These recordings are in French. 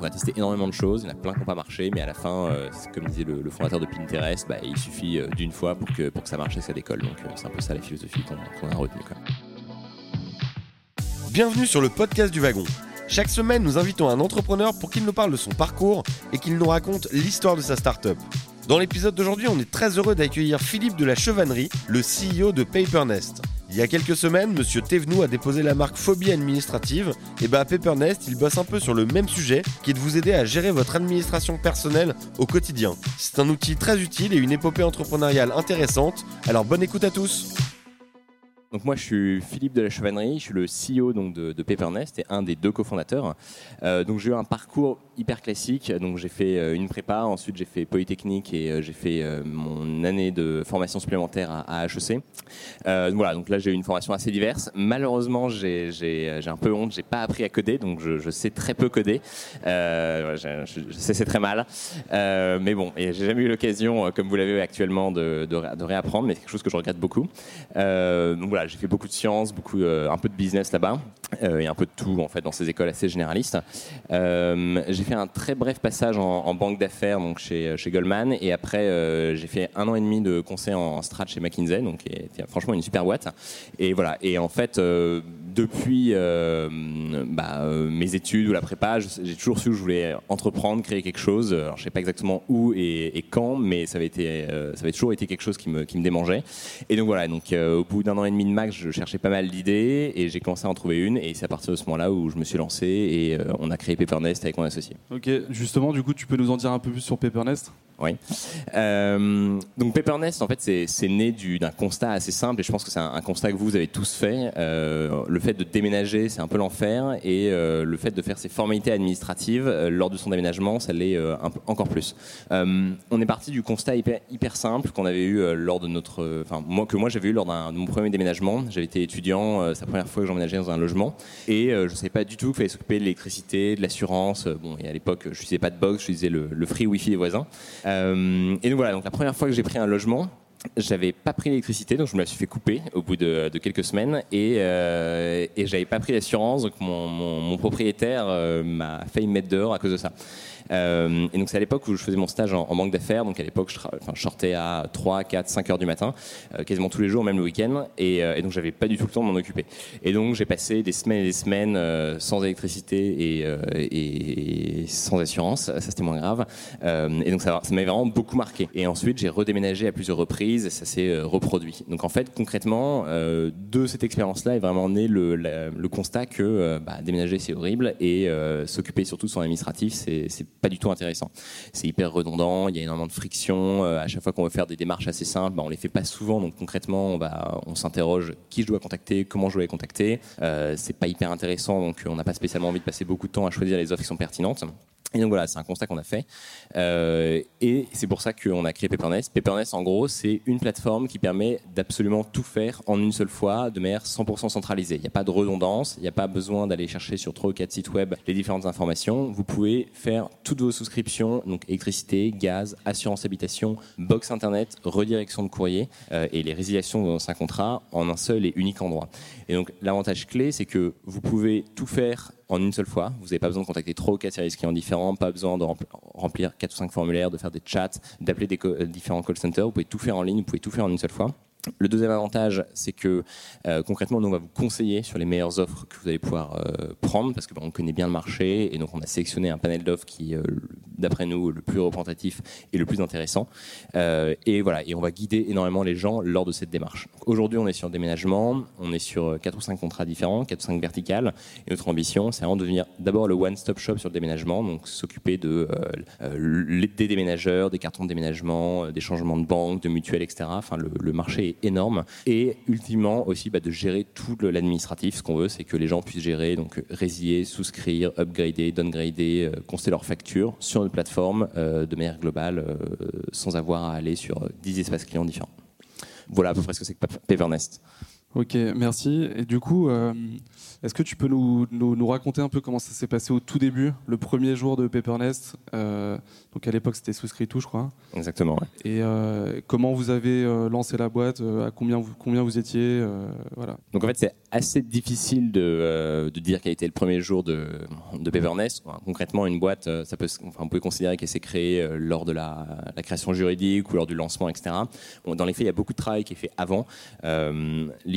On a testé énormément de choses, il y en a plein qui n'ont pas marché, mais à la fin, comme disait le, fondateur de Pinterest, bah, il suffit d'une fois pour que, pour que ça marche et ça décolle. Donc c'est un peu ça la philosophie qu'on a retenue. Bienvenue sur le podcast du wagon. Chaque semaine, nous invitons un entrepreneur pour qu'il nous parle de son parcours et qu'il nous raconte l'histoire de sa startup. Dans l'épisode d'aujourd'hui, on est très heureux d'accueillir Philippe de la Chevannerie, le CEO de Papernest. Il y a quelques semaines, Monsieur Thévenoud a déposé la marque Phobie Administrative. Et bah à Papernest, il bosse un peu sur le même sujet, qui est de vous aider à gérer votre administration personnelle au quotidien. C'est un outil très utile et une épopée entrepreneuriale intéressante. Alors bonne écoute à tous. Donc moi, je suis Philippe de la Chevannerie, je suis le CEO de Papernest et un des deux cofondateurs. Euh, donc j'ai eu un parcours hyper classique. Donc j'ai fait euh, une prépa, ensuite j'ai fait Polytechnique et euh, j'ai fait euh, mon année de formation supplémentaire à, HEC. Voilà, donc là j'ai eu une formation assez diverse. Malheureusement, j'ai un peu honte, j'ai pas appris à coder, donc je, sais très peu coder. je, sais c'est très mal, mais bon, et j'ai jamais eu l'occasion, comme vous l'avez actuellement, de, de, réapprendre, mais c'est quelque chose que je regrette beaucoup. donc voilà, j'ai fait beaucoup de sciences, beaucoup, un peu de business là-bas, et un peu de tout en fait dans ces écoles assez généralistes. J'ai un très bref passage en, banque d'affaires, donc chez, chez Goldman, et après j'ai fait un an et demi de conseil en strat chez McKinsey, donc franchement une super boîte. Et voilà. Et en fait, depuis bah, mes études ou la prépa, j'ai toujours su que je voulais entreprendre, créer quelque chose. Alors, je sais pas exactement où et, quand, mais ça avait été, ça avait toujours été quelque chose qui me, qui me démangeait. Et donc voilà. Donc au bout d'un an et demi max, je cherchais pas mal d'idées et j'ai commencé à en trouver une. Et c'est à partir de ce moment-là où je me suis lancé et euh, on a créé Papernest avec mon associé. Ok, justement, du coup, tu peux nous en dire un peu plus sur Papernest? Oui. Euh, donc Papernest, en fait, c'est né d'un constat assez simple, et je pense que c'est un, constat que vous, avez tous fait. Euh, le fait de déménager, c'est un peu l'enfer, et euh, le fait de faire ses formalités administratives euh, lors de son déménagement, ça l'est encore plus. On est parti du constat hyper, simple qu'on avait eu lors de notre, enfin moi que moi j'avais eu lors de mon premier déménagement. J'avais été étudiant, c'est la première fois que j'emménageais dans un logement, et je ne savais pas du tout qu'il fallait s'occuper de l'électricité, de l'assurance. bon, à l'époque, je n'utilisais pas de box, je utilisais le, free wifi des voisins. Euh, et donc voilà, donc la première fois que j'ai pris un logement, j'avais pas pris l'électricité, donc je me la suis fait couper au bout de, quelques semaines et, euh, et j'avais pas pris l'assurance, donc mon propriétaire euh, m'a failli me mettre dehors à cause de ça. Euh, et donc c'est à l'époque où je faisais mon stage en, banque d'affaires. Donc à l'époque, je, sortais à 3, 4, 5 heures du matin, euh, quasiment tous les jours, même le week-end. Et, euh, et, donc j'avais pas du tout le temps de m'en occuper. Et donc j'ai passé des semaines et des semaines euh, sans électricité et, sans assurance. Ça c'était moins grave. Et donc ça, ça m'avait vraiment beaucoup marqué. Et ensuite j'ai redéménagé à plusieurs reprises et ça s'est reproduit. Donc en fait concrètement de cette expérience-là est vraiment né le constat que bah, déménager c'est horrible et s'occuper surtout de son administratif c'est pas du tout intéressant. C'est hyper redondant, il y a énormément de friction. Euh, à chaque fois qu'on veut faire des démarches assez simples, bah, on les fait pas souvent. Donc concrètement, on, s'interroge qui je dois contacter, comment je dois les contacter. Euh, c'est pas hyper intéressant, donc on n'a pas spécialement envie de passer beaucoup de temps à choisir les offres qui sont pertinentes. Et donc voilà, c'est un constat qu'on a fait. Euh, et c'est pour ça qu'on a créé Papernest. Papernest, en gros, c'est une plateforme qui permet d'absolument tout faire en une seule fois, de manière 100% centralisée. Il n'y a pas de redondance, il n'y a pas besoin d'aller chercher sur trois ou quatre sites web les différentes informations. Vous pouvez faire toutes vos souscriptions, donc électricité, gaz, assurance habitation, box internet, redirection de courrier euh, et les résiliations de un contrat en un seul et unique endroit. Et donc l'avantage clé, c'est que vous pouvez tout faire en une seule fois. Vous n'avez pas besoin de contacter trois ou quatre services clients différents, pas besoin de remplir quatre ou cinq formulaires, de faire des chats, d'appeler des euh, différents call centers. Vous pouvez tout faire en ligne, vous pouvez tout faire en une seule fois. Le deuxième avantage, c'est que euh, concrètement, nous, on va vous conseiller sur les meilleures offres que vous allez pouvoir euh, prendre parce que bah, on connaît bien le marché et donc on a sélectionné un panel d'offres qui, euh, d'après nous, le plus représentatif et le plus intéressant. Euh, et voilà, et on va guider énormément les gens lors de cette démarche. Aujourd'hui, on est sur déménagement, on est sur quatre ou cinq contrats différents, quatre ou cinq verticales. Et notre ambition, c'est vraiment de devenir d'abord le one-stop shop sur le déménagement, donc s'occuper de des déménageurs, des cartons de déménagement, des changements de banque, de mutuelles, etc. Enfin, le marché est énorme. Et ultimement aussi bah, de gérer tout l'administratif. Ce qu'on veut, c'est que les gens puissent gérer, donc résilier, souscrire, upgrader, downgrader, euh, constater leurs factures sur une plateforme euh, de manière globale euh, sans avoir à aller sur 10 espaces clients différents. Voilà à peu près ce que c'est que Papernest. Ok, merci. Et du coup, euh, est-ce que tu peux nous, nous, raconter un peu comment ça s'est passé au tout début, le premier jour de Paper euh, Donc à l'époque, c'était souscrit tout, je crois. Exactement. Ouais. Et euh, comment vous avez lancé la boîte À combien vous, combien vous étiez Voilà. Donc en fait, c'est assez difficile de, de, dire quel était le premier jour de, de concrètement, une boîte, ça peut, enfin, on peut considérer qu'elle s'est créée lors de la, la, création juridique ou lors du lancement, etc. Bon, dans les faits, il y a beaucoup de travail qui est fait avant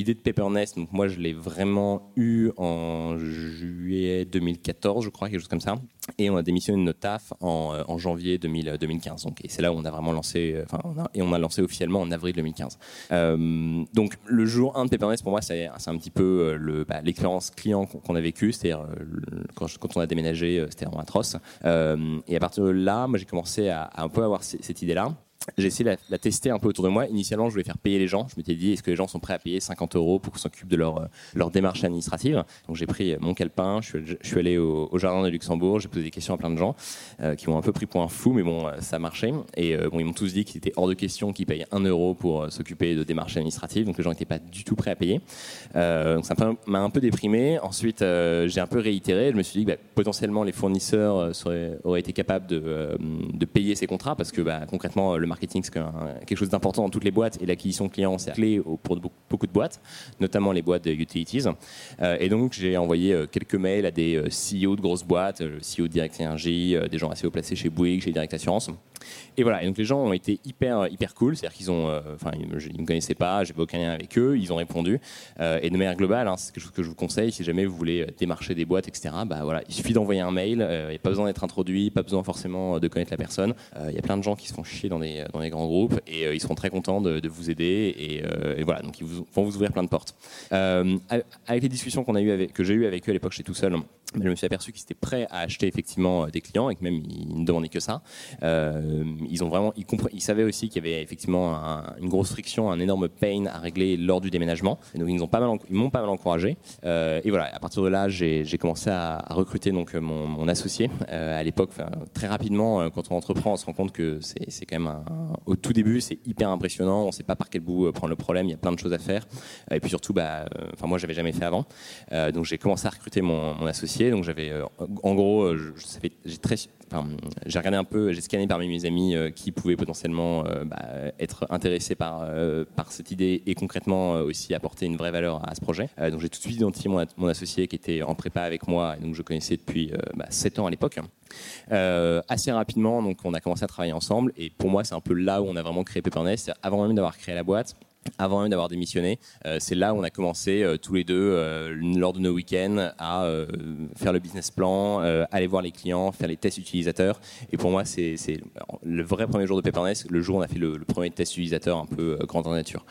l'idée de Paper donc moi je l'ai vraiment eu en juillet 2014, je crois, quelque chose comme ça. Et on a démissionné de notre taf en, euh, janvier 2015. Donc, et c'est là où on a vraiment lancé, euh, enfin, et on a lancé officiellement en avril 2015. Euh, donc le jour 1 de Paper pour moi, c'est un petit peu le, bah, l'expérience client qu'on a vécue, c'est-à-dire quand, quand, on a déménagé, c'était vraiment atroce. et à partir de là, moi j'ai commencé à, à un peu avoir cette idée-là j'ai essayé de la, tester un peu autour de moi. Initialement, je voulais faire payer les gens. Je m'étais dit, est-ce que les gens sont prêts à payer 50 euros pour qu'on s'occupe de leur, euh, leur démarche administrative? Donc j'ai pris mon calepin, je suis, allé au, jardin de Luxembourg, j'ai posé des questions à plein de gens euh, qui m'ont un peu pris pour un fou, mais bon, euh, ça marchait. Et bon, ils m'ont tous dit qu'il était hors de question qu'ils payent 1 euro pour s'occuper de démarches administratives, donc les gens n'étaient pas du tout prêts à payer. donc ça m'a un peu déprimé. Ensuite, j'ai un peu réitéré. Je me suis dit que bah, potentiellement les fournisseurs auraient été capables de, de payer ces contrats parce que bah, concrètement, le marketing, c'est quelque chose d'important dans toutes les boîtes et l'acquisition client, c'est clé pour beaucoup de boîtes, notamment les boîtes de utilities. Euh, et donc, j'ai envoyé euh, quelques mails à des euh, CEO de grosses boîtes, le CEO de Direct Energy, des gens assez haut placés chez Bouygues, chez Direct Assurance. Et voilà, donc les gens ont été hyper, hyper cool, c'est-à-dire qu'ils ont, enfin, ils ne me connaissaient pas, j'avais aucun lien avec eux, ils ont répondu. et de manière globale, hein, c'est quelque chose que je vous conseille, si jamais vous voulez démarcher des boîtes, etc., bah voilà, il suffit d'envoyer un mail, il n'y a pas besoin d'être introduit, pas besoin forcément de connaître la personne. Il y a plein de gens qui se font chier dans des, dans des grands groupes et euh, ils seront très contents de, vous aider et, euh, voilà, donc ils vont vous ouvrir plein de portes. Euh, avec les discussions qu'on a eu que j'ai eues avec eux à l'époque, j'étais tout seul je me suis aperçu qu'ils étaient prêts à acheter effectivement des clients et que même ils ne demandaient que ça. ils ont vraiment, ils, savaient aussi qu'il y avait effectivement une grosse friction, un énorme pain à régler lors du déménagement. Donc ils m'ont pas mal, encouragé. et voilà, à partir de là, j'ai commencé à, recruter donc mon, associé. à l'époque, très rapidement, quand on entreprend, on se rend compte que c'est quand même un, au tout début, c'est hyper impressionnant. On ne sait pas par quel bout euh, prendre le problème. Il y a plein de choses à faire. Et puis surtout, bah, euh, enfin moi, j'avais jamais fait avant. Euh, donc j'ai commencé à recruter mon, associé. Donc j'avais, en gros, j'ai très, j'ai regardé un peu, j'ai scanné parmi mes amis qui pouvaient potentiellement bah, être intéressés par, par cette idée et concrètement aussi apporter une vraie valeur à ce projet. donc j'ai tout de suite identifié mon, associé qui était en prépa avec moi et donc je connaissais depuis bah, 7 ans à l'époque. assez rapidement, donc on a commencé à travailler ensemble et pour moi c'est un peu là où on a vraiment créé Peppernest, avant même d'avoir créé la boîte avant même d'avoir démissionné. Euh, c'est là où on a commencé euh, tous les deux, euh, lors de nos week-ends, à faire le business plan, aller voir les clients, faire les tests utilisateurs. Et pour moi, c'est le vrai premier jour de Pepperness, le jour où on a fait le, premier test utilisateur un peu grandeur nature.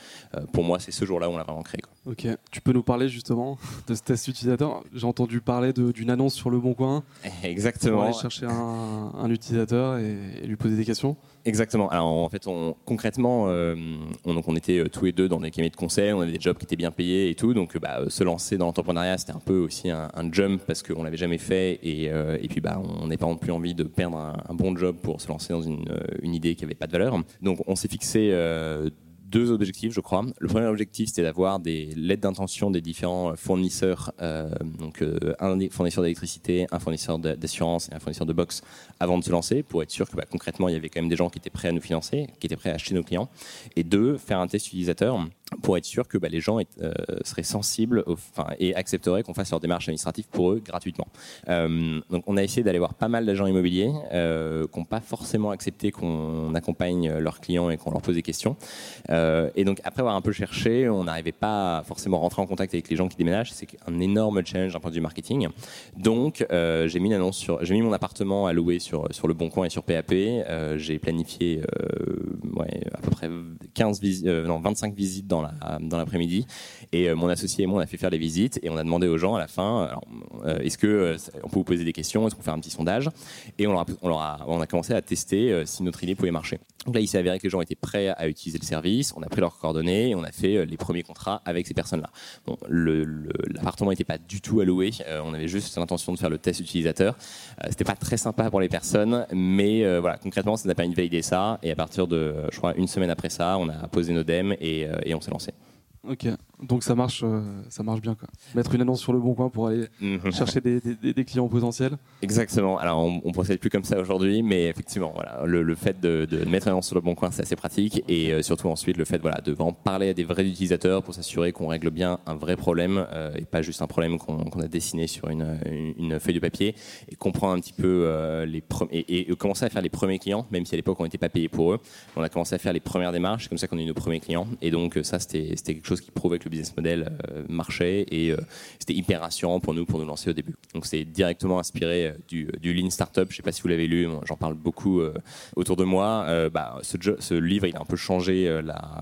pour moi, c'est ce jour-là où on l'a vraiment créé. Ok, tu peux nous parler justement de ce test utilisateur? J'ai entendu parler d'une annonce sur Le Bon Coin. Exactement. Pour aller chercher un, utilisateur et lui poser des questions? Exactement. Alors en fait, on, concrètement, euh, on, donc on était euh, tous les deux dans des cabinets de conseil, on avait des jobs qui étaient bien payés et tout, donc bah, se lancer dans l'entrepreneuriat, c'était un peu aussi un, jump parce qu'on l'avait jamais fait et, euh, et puis bah, on n'est pas plus envie de perdre un, bon job pour se lancer dans une, une idée qui avait pas de valeur. Donc on s'est fixé deux objectifs, je crois. Le premier objectif, c'était d'avoir des lettres d'intention des différents fournisseurs, euh, donc euh, un fournisseur d'électricité, un fournisseur d'assurance et un fournisseur de box avant de se lancer, pour être sûr que bah, concrètement, il y avait quand même des gens qui étaient prêts à nous financer, qui étaient prêts à acheter nos clients. Et deux, faire un test utilisateur pour être sûr que bah, les gens euh, seraient sensibles et accepteraient qu'on fasse leur démarche administrative pour eux gratuitement. Euh, donc on a essayé d'aller voir pas mal d'agents immobiliers euh, qui n'ont pas forcément accepté qu'on accompagne leurs clients et qu'on leur pose des questions. et donc après avoir un peu cherché, on n'arrivait pas forcément à rentrer en contact avec les gens qui déménagent. C'est un énorme challenge d'un point de vue marketing. Donc j'ai mis une sur, j'ai mis mon appartement à louer sur, sur le Bon Coin et sur PAP. j'ai planifié à peu près 15 non, 25 visites dans dans l'après-midi. et euh, mon associé et moi, on a fait faire les visites et on a demandé aux gens à la fin, euh, est-ce que euh, on peut vous poser des questions, est-ce qu'on faire un petit sondage? Et on, a, commencé à tester si notre idée pouvait marcher. Donc là, il s'est avéré que les gens étaient prêts à utiliser le service. On a pris leurs coordonnées et on a fait les premiers contrats avec ces personnes-là. Bon, l'appartement n'était pas du tout alloué. on avait juste l'intention de faire le test utilisateur. C'était pas très sympa pour les personnes, mais voilà, concrètement, ça n'a pas validé ça. Et à partir de, je crois, une semaine après ça, on a posé nos DEM et, et on s'est lancé. Ok. Donc ça marche, euh, ça marche bien. Quoi. Mettre une annonce sur le bon coin pour aller Mhm. chercher des, des- des clients potentiels. Exactement. Alors, on, on procède plus comme ça aujourd'hui, mais effectivement, voilà, le, le fait de, de mettre une annonce sur le bon coin, c'est assez pratique, et euh, surtout ensuite le fait, voilà, de vraiment parler à des vrais utilisateurs pour s'assurer qu'on règle bien un vrai problème euh, et pas juste un problème qu'on a dessiné sur une, une- une feuille de papier, et comprendre un petit peu les et, et commencer à faire les premiers clients, même si à l'époque on n'était pas payé pour eux, on a commencé à faire les premières démarches, c'est comme ça qu'on a eu nos premiers clients, et donc ça c'était quelque chose qui prouvait que le business model euh, marchait et euh, c'était hyper rassurant pour nous pour nous lancer au début. Donc c'est directement inspiré euh, du, du Lean Startup. Je sais pas si vous l'avez lu, j'en parle beaucoup autour de moi. Bah, ce, ce livre, il a un peu changé la-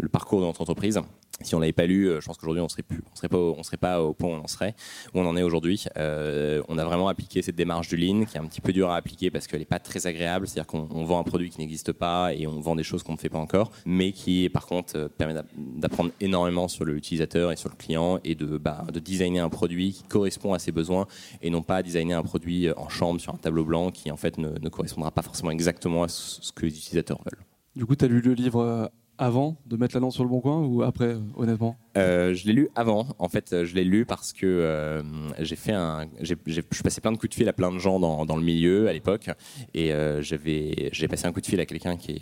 le parcours de notre entreprise. Si on l'avait pas lu, euh, je pense qu'aujourd'hui on serait serait pas, au- point où on en serait, où on en est aujourd'hui. Euh, on a vraiment appliqué cette démarche du Lean, qui est un petit peu dure à appliquer parce qu'elle n'est pas très agréable. C'est-à-dire qu'on on vend un produit qui n'existe pas et on vend des choses qu'on ne fait pas encore, mais qui par contre euh, permet d'app- d'apprendre énormément sur l'utilisateur et sur le client et de, bah, de designer un produit qui correspond à ses besoins et non pas designer un produit en chambre sur un tableau blanc qui en fait ne, ne correspondra pas forcément exactement à ce que les utilisateurs veulent. Du coup, tu as lu le livre avant de mettre l'annonce sur le bon coin ou après, honnêtement? Euh, je l'ai lu avant. En fait, euh, je l'ai lu parce que euh, j'ai fait un, plein de coups de fil à plein de gens dans, dans le milieu à l'époque, et euh, j'avais, j'ai passé un coup de fil à quelqu'un qui,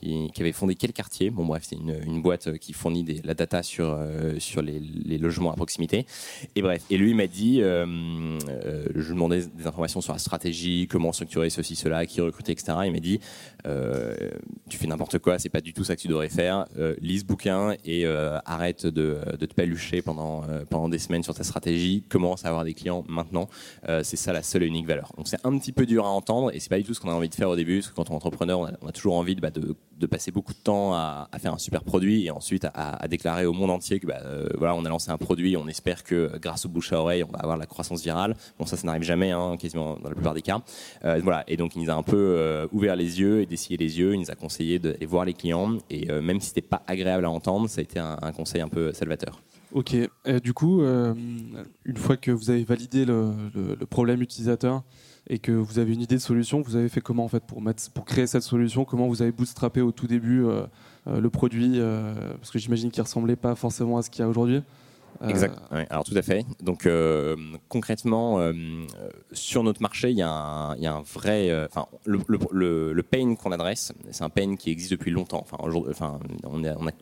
qui- avait fondé quel quartier. Bon bref, c'est une, boîte qui fournit des, la data sur euh, sur les, logements à proximité. Et bref, et lui m'a dit, euh, euh, je lui demandais des informations sur la stratégie, comment structurer ceci, cela, qui recruter, etc. Il m'a dit, euh, tu fais n'importe quoi, c'est pas du tout ça que tu devrais faire. Euh, lis ce bouquin et euh, arrête de, de te palucher pendant, euh, pendant des semaines sur ta stratégie. Commence à avoir des clients maintenant. Euh, c'est ça la seule et unique valeur. Donc c'est un petit peu dur à entendre et c'est pas du tout ce qu'on a envie de faire au début. Parce que quand on est entrepreneur, on a, toujours envie de, bah, de, de passer beaucoup de temps à, faire un super produit et ensuite à, déclarer au monde entier que bah, euh, voilà, on a lancé un produit. On espère que grâce au bouche à oreille, on va avoir la croissance virale. Bon, ça, ça n'arrive jamais, hein, quasiment dans la plupart des cas. Euh, voilà. Et donc, il nous a un peu euh, ouvert les yeux et dessillé les yeux. Il nous a conseillé d'aller voir les clients. Et même si c'était pas agréable à entendre, ça a été un, conseil un peu salvateur. Ok. Du coup, une fois que vous avez validé le problème utilisateur et que vous avez une idée de solution, vous avez fait comment en fait pour, créer cette solution? Comment vous avez bootstrappé au tout début euh, euh, le produit euh, Parce que j'imagine qu'il ressemblait pas forcément à ce qu'il y a aujourd'hui? Euh, Exact. Alors tout à fait. Donc euh, concrètement, euh, sur notre marché, il y, a un- vrai, euh, le, pain qu'on adresse, c'est un pain qui existe depuis longtemps. Enfin,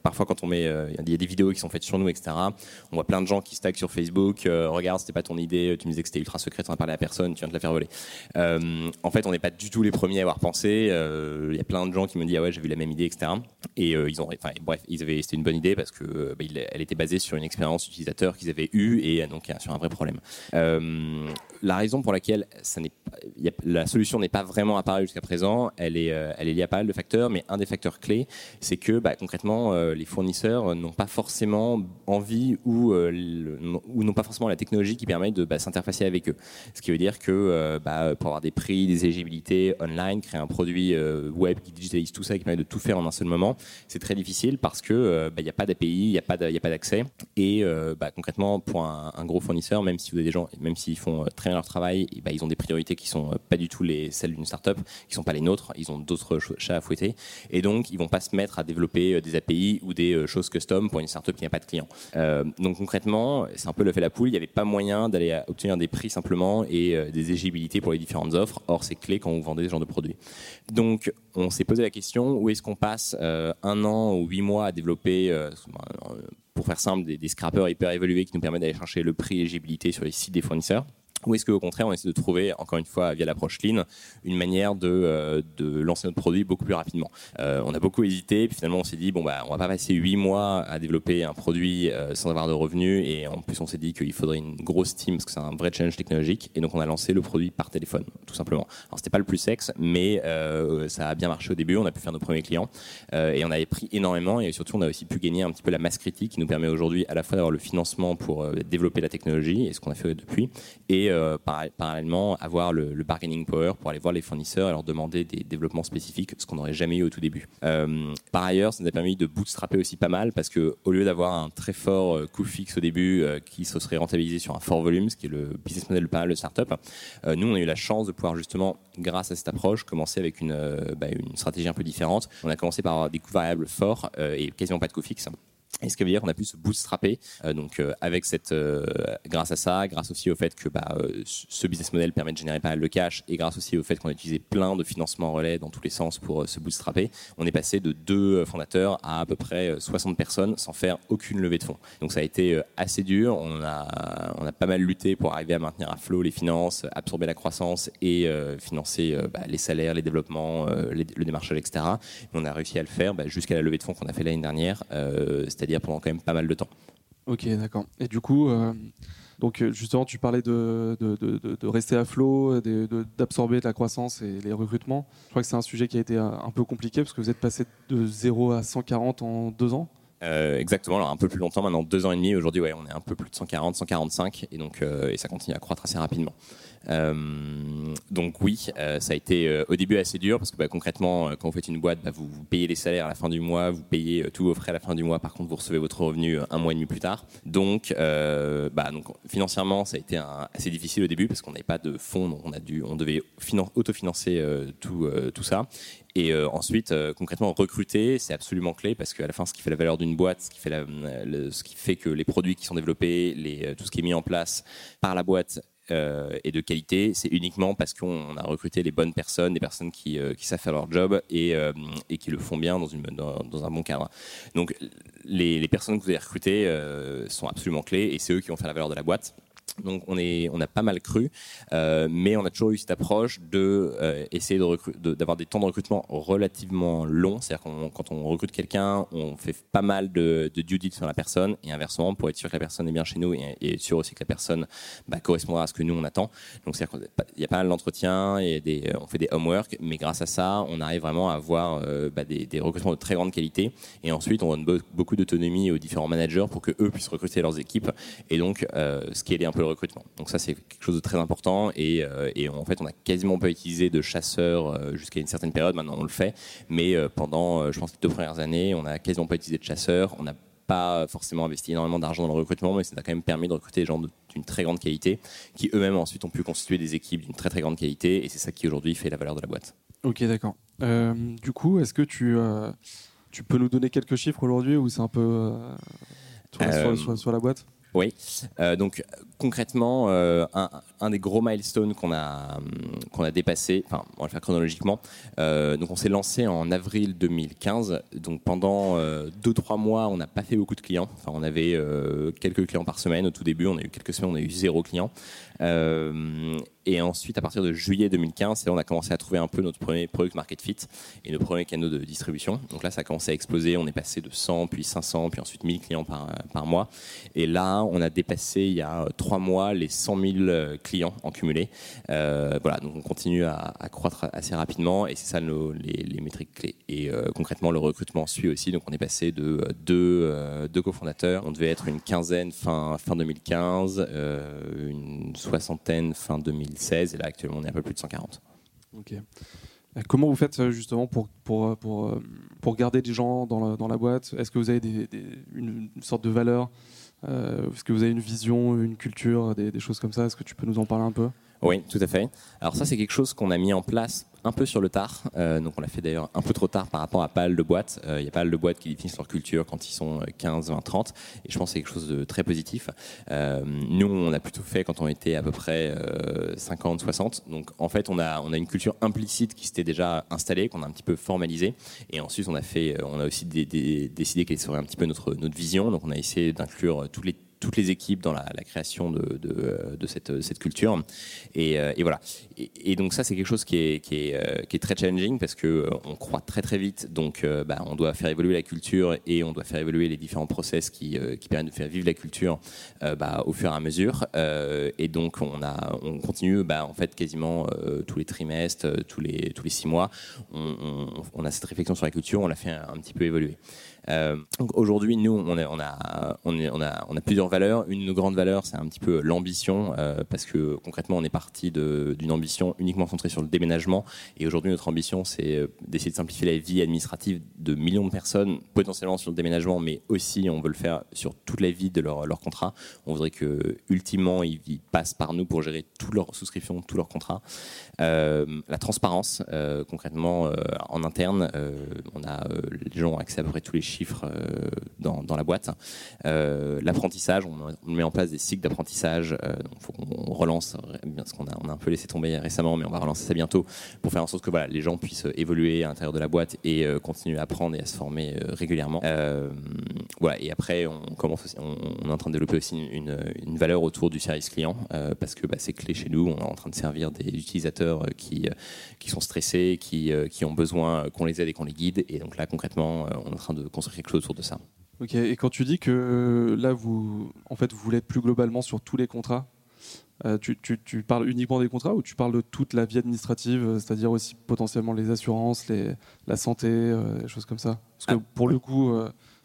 parfois quand on met, il y a des- vidéos qui sont faites sur nous, etc. On voit plein de gens qui stackent sur Facebook. regarde, c'était pas ton idée, tu me disais que c'était ultra secret, on a parlé à personne, tu viens de la faire voler. En fait, on n'est pas du tout les premiers à avoir pensé. Il y a plein de gens qui me disent ah ouais, j'ai vu la même idée, etc. Et ils ont, bref, ils avaient, c'était une bonne idée parce que bah, elle était basée sur une expérience qu'ils avaient eue et euh, donc sur un vrai problème. Euh, la raison pour laquelle la solution n'est pas vraiment apparue jusqu'à présent, elle est, euh, liée à pas mal de facteurs, mais un des facteurs clés, c'est que bah, concrètement, euh, les fournisseurs n'ont pas forcément envie ou, n'ont pas forcément la technologie qui permet de bah, s'interfacer avec eux. Ce qui veut dire que bah, pour avoir des prix, des éligibilités online, créer un produit web qui digitalise tout ça, qui permet de tout faire en un seul moment, c'est très difficile parce que euh, bah, il n'y a pas d'API, il n'y a pas d'accès. Et euh, bah, concrètement, pour un, gros fournisseur, même si vous avez des gens, même s'ils font euh, très bien leur travail, bah, ils ont des priorités qui sont euh, pas du tout les celles d'une startup, qui sont pas les nôtres. Ils ont d'autres ch- chats à fouetter, et donc ils vont pas se mettre à développer des API ou des choses custom pour une startup qui n'a pas de clients. Donc concrètement, c'est un peu le fait la poule. Il n'y avait pas moyen d'aller obtenir des prix simplement et des éligibilités pour les différentes offres. Or, c'est clé quand vous vendez ce genre de produits. Donc, on s'est posé la question où est-ce qu'on passe un an ou huit mois à développer, pour faire simple, des, scrappers hyper évolués qui nous permettent d'aller chercher le prix et l'éligibilité sur les sites des fournisseurs ou est-ce qu'au contraire, on essaie de trouver, encore une fois, via l'approche Lean, une manière de, euh, lancer notre produit beaucoup plus rapidement? Euh, On a beaucoup hésité, puis finalement, on s'est dit, bon, bah, on va pas passer huit mois à développer un produit euh, sans avoir de revenus, et en plus, on s'est dit qu'il faudrait une grosse team, parce que c'est un vrai challenge technologique, et donc on a lancé le produit par téléphone, tout simplement. Alors, c'était pas le plus sexe, mais ça a bien marché au début, on a pu faire nos premiers clients, et on avait pris énormément, et surtout, on a aussi pu gagner un petit peu la masse critique qui nous permet aujourd'hui à la fois d'avoir le financement pour développer la technologie, et ce qu'on a fait depuis, et euh, par- parallèlement avoir le, bargaining power pour aller voir les fournisseurs et leur demander des développements spécifiques, ce qu'on n'aurait jamais eu au tout début. Euh, par ailleurs, ça nous a permis de bootstrapper aussi pas mal parce que au lieu d'avoir un très fort euh, coût fixe au début euh, qui se serait rentabilisé sur un fort volume, ce qui est le business model de pas mal de startup, euh, nous on a eu la chance de pouvoir justement, grâce à cette approche, commencer avec une, euh, bah, une stratégie un peu différente. On a commencé par avoir des coûts variables forts euh, et quasiment pas de coûts fixes. Et ce qui veut dire qu'on a pu se bootstrapper. Euh, donc, euh, avec cette, euh, grâce à ça, grâce aussi au fait que bah, ce business model permet de générer pas mal de cash, et grâce aussi au fait qu'on a utilisé plein de financements relais dans tous les sens pour se bootstrapper, on est passé de deux fondateurs à à peu près 60 personnes sans faire aucune levée de fonds. Donc, ça a été assez dur. On a, on a pas mal lutté pour arriver à maintenir à flot les finances, absorber la croissance et financer bah, les salaires, les développements, le démarchage, etc. Mais on a réussi à le faire bah, jusqu'à la levée de fonds qu'on a fait l'année dernière. Dire pendant quand même pas mal de temps. Ok, d'accord. Et du coup, euh, donc euh, justement, tu parlais de, de, rester à flot, d'absorber de, la croissance et les recrutements. Je crois que c'est un sujet qui a été un peu compliqué parce que vous êtes passé de 0 à 140 en deux ans. Euh, exactement, alors un peu plus longtemps, maintenant deux ans et demi. Aujourd'hui, ouais, on est un peu plus de 140, 145, et donc et ça continue à croître assez rapidement. Euh, donc oui, euh, ça a été euh, au début assez dur parce que bah, concrètement, quand vous faites une boîte, bah, vous, payez les salaires à la fin du mois, vous payez tous vos frais à la fin du mois. Par contre, vous recevez votre revenu un mois et demi plus tard. Donc, bah, financièrement, ça a été assez difficile au début parce qu'on n'avait pas de fonds, donc on devait autofinancer tout, ça. Et ensuite, concrètement, recruter, c'est absolument clé parce qu'à la fin, ce qui fait la valeur d'une boîte, ce qui fait, que les produits qui sont développés, tout ce qui est mis en place par la boîte euh, et de qualité, c'est uniquement parce qu'on a recruté les bonnes personnes, des personnes qui, euh, savent faire leur job et, euh, qui le font bien dans, un bon cadre. Donc les, les, personnes que vous avez recrutées sont absolument clés et c'est eux qui vont faire la valeur de la boîte. Donc on, a pas mal cru, euh, mais on a toujours eu cette approche de euh, essayer d'avoir des temps de recrutement relativement longs. C'est-à-dire qu'on quand on recrute quelqu'un, on fait pas mal de, de due sur la personne et inversement pour être sûr que la personne est bien chez nous et, sûr aussi que la personne bah, correspondra à ce que nous on attend. Donc c'est-à-dire qu'il y a pas mal d'entretiens et on fait des homework, mais grâce à ça, on arrive vraiment à avoir euh, bah, des, des, recrutements de très grande qualité et ensuite on donne beaucoup d'autonomie aux différents managers pour que eux puissent recruter leurs équipes et donc ce qui est un peu le recrutement. Donc ça, c'est quelque chose de très important. Et, euh, en fait, on n'a quasiment pas utilisé de chasseurs euh, jusqu'à une certaine période. Maintenant, on le fait. Mais euh, pendant, je pense, les deux premières années, on n'a quasiment pas utilisé de chasseurs. On n'a pas forcément investi énormément d'argent dans le recrutement, mais ça a quand même permis de recruter des gens d'une très grande qualité, qui eux-mêmes ensuite ont pu constituer des équipes d'une très très grande qualité, et c'est ça qui aujourd'hui fait la valeur de la boîte. Ok, d'accord. du coup, est-ce que tu, tu peux nous donner quelques chiffres aujourd'hui, ou c'est un peu sur, sur, la boîte? Oui. Euh, donc concrètement, euh, un, des gros milestones qu'on a, qu'on a dépassé, enfin on va le faire chronologiquement, euh, donc on s'est lancé en avril 2015, donc pendant 2-3 mois on n'a pas fait beaucoup de clients, enfin on avait quelques clients par semaine au tout début, on a eu quelques semaines, on a eu zéro client. Et ensuite, à partir de juillet 2015, on a commencé à trouver un peu notre premier product market fit et nos premiers canaux de distribution. Donc là, ça a commencé à exploser. On est passé de 100, puis 500, puis ensuite 1000 clients par, mois. Et là, on a dépassé il y a trois mois les 100 000 euh, clients en cumulé. Euh, voilà, donc on continue à, croître assez rapidement et c'est ça nos, les, métriques clés. Et euh, concrètement, le recrutement suit aussi. Donc on est passé de deux, deux cofondateurs. On devait être une quinzaine fin, fin 2015, une soixantaine fin 2016 16 et là actuellement on est un peu plus de 140. Ok. Comment vous faites euh, justement pour, pour, euh, pour, euh, pour garder des gens dans la, dans la boîte? Est-ce que vous avez une, sorte de valeur? Est-ce que vous avez une vision, une culture, des choses comme ça? Est-ce que tu peux nous en parler un peu? Oui, tout à fait. Alors ça, c'est quelque chose qu'on a mis en place un peu sur le tard. Euh, donc on l'a fait d'ailleurs un peu trop tard par rapport à pas mal de boîtes. Euh, il y a pas mal de boîtes qui définissent leur culture quand ils sont 15, 20, 30. Et je pense que c'est quelque chose de très positif. Euh, nous, on a plutôt fait quand on était à peu près 50, 60. Donc en fait, on a, on a une culture implicite qui s'était déjà installée, qu'on a un petit peu formalisée. Et ensuite, on a, fait, on a aussi décidé quelle serait un petit peu notre, notre vision. Donc on a essayé d'inclure tous les toutes les équipes dans la, création de, de, cette, culture. Et, euh, voilà. Et, donc ça, c'est quelque chose qui est, euh, très challenging parce que euh, on croit très très vite. Donc bah, on doit faire évoluer la culture et on doit faire évoluer les différents process qui, permettent de faire vivre la culture bah, au fur et à mesure. et donc on, continue bah, en fait quasiment tous les trimestres, tous les, six mois. On, a cette réflexion sur la culture, on l'a fait un petit peu évoluer. Euh, aujourd'hui, nous, on, a, plusieurs valeurs. Une de nos grandes valeurs, c'est un petit peu l'ambition, euh, parce que concrètement, on est parti d'une ambition uniquement centrée sur le déménagement. Et aujourd'hui, notre ambition, c'est euh, d'essayer de simplifier la vie administrative de millions de personnes, potentiellement sur le déménagement, mais aussi, on veut le faire sur toute la vie de leur, leur contrat. On voudrait que, ultimement, ils, passent par nous pour gérer toutes leurs souscriptions, tous leurs contrats. la transparence, concrètement, en interne, on a les gens ont accès à peu près tous les chiffres chiffres dans, la boîte. L'apprentissage, on, met en place des cycles d'apprentissage. Il faut qu'on relance, bien ce qu'on a, on a un peu laissé tomber récemment, mais on va relancer ça bientôt pour faire en sorte que voilà, les gens puissent évoluer à l'intérieur de la boîte et continuer à apprendre et à se former régulièrement. voilà, et après, on, commence on, est en train de développer aussi une, une valeur autour du service client parce que bah, c'est clé chez nous. On est en train de servir des utilisateurs qui, qui sont stressés, qui, qui ont besoin qu'on les aide et qu'on les guide. Et donc là, concrètement, on est en train de construire quelque chose autour de ça. Ok, et quand tu dis que là, vous, en fait, vous voulez être plus globalement sur tous les contrats, euh, tu, tu, parles uniquement des contrats ou tu parles de toute la vie administrative, euh, c'est-à-dire aussi potentiellement les assurances, les, la santé, euh, des choses comme ça? Parce que ah. pour le coup,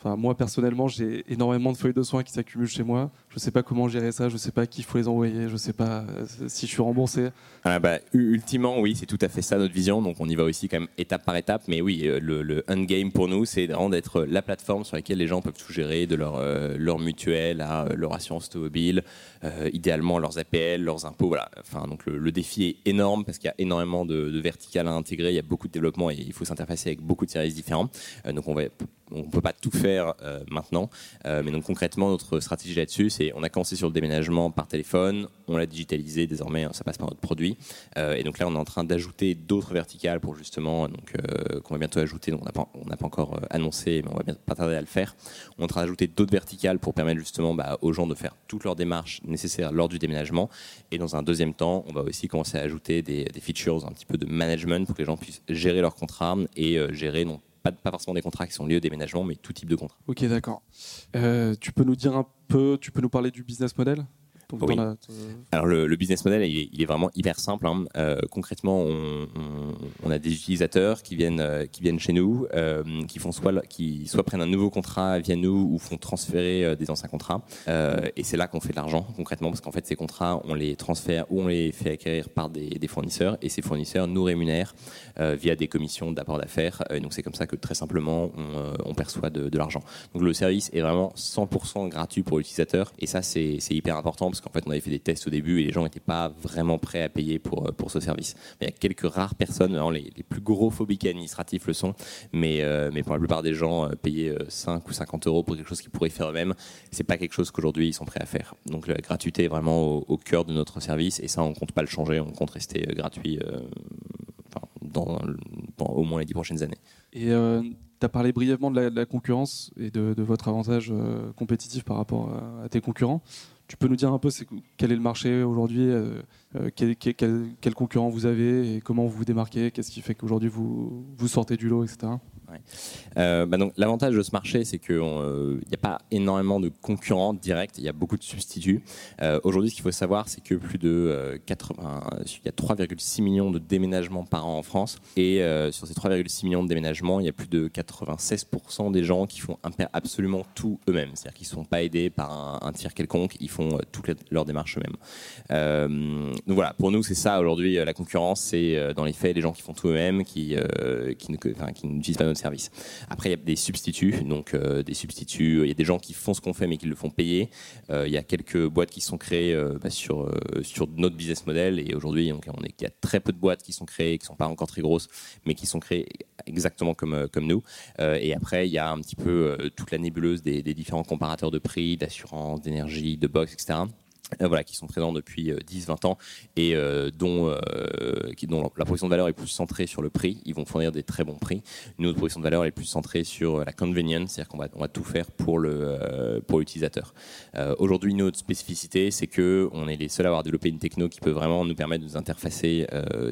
moi personnellement, j'ai énormément de feuilles de soins qui s'accumulent chez moi. Je ne sais pas comment gérer ça, je ne sais pas qui il faut les envoyer, je ne sais pas euh, si je suis remboursé. Ah bah, ultimement, oui, c'est tout à fait ça notre vision. Donc on y va aussi quand même étape par étape. Mais oui, euh, le, le endgame pour nous, c'est vraiment d'être la plateforme sur laquelle les gens peuvent tout gérer, de leur, euh, leur mutuelle à leur assurance automobile, idéalement leurs APL, leurs impôts. Voilà. Enfin, donc le, défi est énorme parce qu'il y a énormément de, verticales à intégrer, il y a beaucoup de développement et il faut s'interfacer avec beaucoup de services différents. donc on ne peut pas tout faire euh, maintenant. Euh, mais donc concrètement, notre stratégie là-dessus, c'est on a commencé sur le déménagement par téléphone, on l'a digitalisé désormais, ça passe par notre produit. Euh, et donc là, on est en train d'ajouter d'autres verticales pour justement, donc qu'on va bientôt ajouter. Donc on n'a pas, encore annoncé, mais on va bien pas tarder à le faire. On est en train d'ajouter d'autres verticales pour permettre justement bah, aux gens de faire toutes leurs démarches nécessaires lors du déménagement. Et dans un deuxième temps, on va aussi commencer à ajouter des, features un petit peu de management pour que les gens puissent gérer leurs contrats et gérer non pas, forcément des contrats qui sont liés au déménagement, mais tout type de contrat. Ok, d'accord. Euh, tu peux nous dire un peu, tu peux nous parler du business model? Alors le, business model, il est, vraiment hyper simple. Hein. Euh, concrètement, on, a des utilisateurs qui viennent, euh, qui viennent chez nous, euh, qui font soit, qui soit prennent un nouveau contrat via nous ou font transférer des anciens contrats. et c'est là qu'on fait de l'argent concrètement, parce qu'en fait ces contrats, on les transfère ou on les fait acquérir par des, fournisseurs, et ces fournisseurs nous rémunèrent via des commissions d'apport d'affaires. donc c'est comme ça que très simplement on, perçoit de, de l'argent. Donc le service est vraiment 100% gratuit pour l'utilisateur, et ça c'est hyper important parce qu'en fait, on avait fait des tests au début et les gens n'étaient pas vraiment prêts à payer pour, euh, pour ce service. il y a quelques rares personnes, les, les, plus gros phobiques administratifs le sont, mais, euh, mais pour la plupart des gens, euh, payer 5 ou 50 euros pour quelque chose qu'ils pourraient faire eux-mêmes, c'est pas quelque chose qu'aujourd'hui ils sont prêts à faire. Donc la gratuité est vraiment au, cœur de notre service et ça, on compte pas le changer, on compte rester gratuit au moins les 10 prochaines années. Et tu as parlé brièvement de la, concurrence et de, votre avantage compétitif par rapport à tes concurrents. Tu peux nous dire un peu quel est le marché aujourd'hui, euh, euh, quel, concurrent vous avez et comment vous vous démarquez, qu'est-ce qui fait qu'aujourd'hui vous, vous sortez du lot, etc. Euh, bah donc l'avantage de ce marché, c'est qu'il n'y euh, a pas énormément de concurrents directs, il y a beaucoup de substituts. Euh, aujourd'hui, ce qu'il faut savoir, c'est que plus de 80, il y a 3,6 millions de déménagements par an en France, et sur ces 3,6 millions de déménagements, il y a plus de 96% des gens qui font absolument tout eux-mêmes, c'est-à-dire qu'ils ne sont pas aidés par un, tiers quelconque, ils font toutes leurs démarches eux-mêmes. donc voilà, pour nous, c'est ça aujourd'hui la concurrence, c'est dans les faits les gens qui font tout eux-mêmes, qui, qui, qui n'utilisent pas notre Après, il y a des substituts, donc euh, des substituts. Il y a des gens qui font ce qu'on fait mais qui le font payer. Euh, il y a quelques boîtes qui sont créées euh, bah, sur sur notre business model et aujourd'hui, on est il y a très peu de boîtes qui sont créées, qui sont pas encore très grosses, mais qui sont créées exactement comme comme nous. et après, il y a un petit peu toute la nébuleuse des différents comparateurs de prix, d'assurance, d'énergie, de box, etc. Euh, voilà, qui sont présents depuis 10-20 euh, ans et euh, dont, la proposition de valeur est plus centrée sur le prix. Ils vont fournir des très bons prix. Une autre proposition de valeur est plus centrée sur la convenience, c'est-à-dire qu'on va, on va tout faire pour pour l'utilisateur. Aujourd'hui, notre spécificité, c'est que on est les seuls à avoir développé une techno qui peut vraiment nous permettre de nous interfacer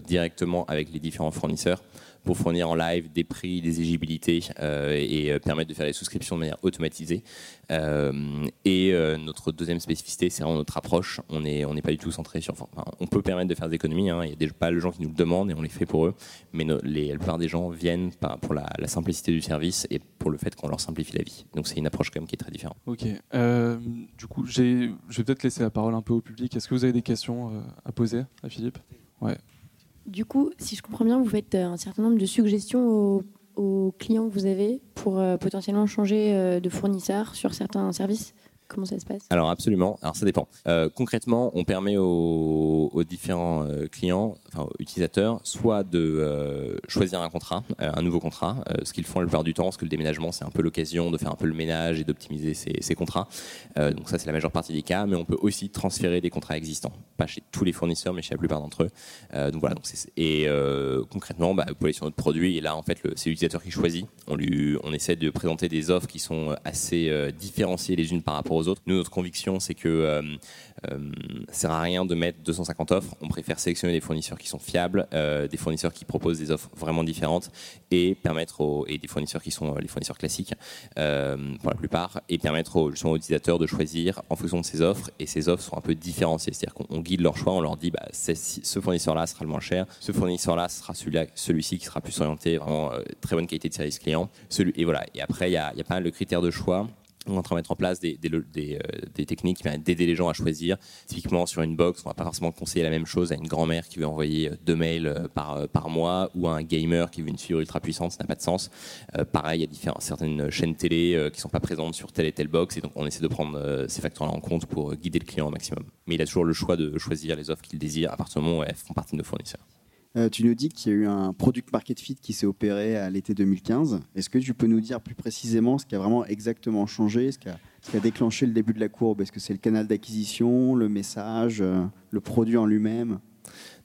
directement avec les différents fournisseurs pour fournir en live des prix, des éligibilités euh, et euh, permettre de faire des souscriptions de manière automatisée. Euh, et notre deuxième spécificité, c'est vraiment notre approche. On n'est pas du tout centré sur. On peut permettre de faire des économies. Hein. Il y a pas de gens qui nous le demandent et on les fait pour eux. Mais les, la plupart des gens viennent pour la, simplicité du service et pour le fait qu'on leur simplifie la vie. Donc c'est une approche quand même qui est très différente. Ok. du coup, je vais peut-être laisser la parole un peu au public. Est-ce que vous avez des questions à poser à Philippe? Ouais. Du coup, si je comprends bien, vous faites euh, un certain nombre de suggestions aux, clients que vous avez pour euh, potentiellement changer euh, de fournisseur sur certains services? Comment ça se passe? Alors absolument. Alors ça dépend. Euh, concrètement, on permet aux, différents euh, clients, enfin utilisateurs, soit de euh, choisir un contrat, un nouveau contrat, ce qu'ils font la plupart du temps, parce que le déménagement c'est un peu l'occasion de faire un peu le ménage et d'optimiser ses, contrats. Donc ça c'est la majeure partie des cas, mais on peut aussi transférer des contrats existants, pas chez tous les fournisseurs, mais chez la plupart d'entre eux. Donc voilà. Et concrètement, bah, vous pouvez aller sur notre produit et là en fait c'est l'utilisateur qui choisit. On essaie de présenter des offres qui sont assez différenciées les unes par rapport aux autres. Nous notre conviction c'est que euh, euh, sert à rien de mettre 250 offres. On préfère sélectionner des fournisseurs qui sont fiables, euh, des fournisseurs qui proposent des offres vraiment différentes et permettre aux, et des fournisseurs qui sont euh, les fournisseurs classiques euh, pour la plupart et permettre aux, justement aux utilisateurs de choisir en fonction de ces offres et ces offres sont un peu différenciées. C'est-à-dire qu'on on guide leur choix, on leur dit bah, ce fournisseur-là sera le moins cher, ce fournisseur-là sera celui-ci qui sera plus orienté vraiment très bonne qualité de service client. Celui, et voilà. Et après il y y a pas mal de critères de choix. On est en train de mettre en place des, euh, techniques qui permettent d'aider les gens à choisir. Typiquement, sur une box, on va pas forcément conseiller la même chose à une grand-mère qui veut envoyer euh, deux mails euh, par, mois ou à un gamer qui veut une fibre ultra puissante, ça n'a pas de sens. Pareil, il y a certaines chaînes télé qui sont pas présentes sur telle et telle box et donc on essaie de prendre ces facteurs-là en compte pour guider le client au maximum. Mais il a toujours le choix de choisir les offres qu'il désire à partir du moment où elles font partie de nos fournisseurs. Euh, tu nous dis qu'il y a eu un product market fit qui s'est opéré à l'été 2015. Est-ce que tu peux nous dire plus précisément ce qui a vraiment exactement changé, ce qui a, déclenché le début de la courbe? Est-ce que c'est le canal d'acquisition, le message, euh, le produit en lui-même?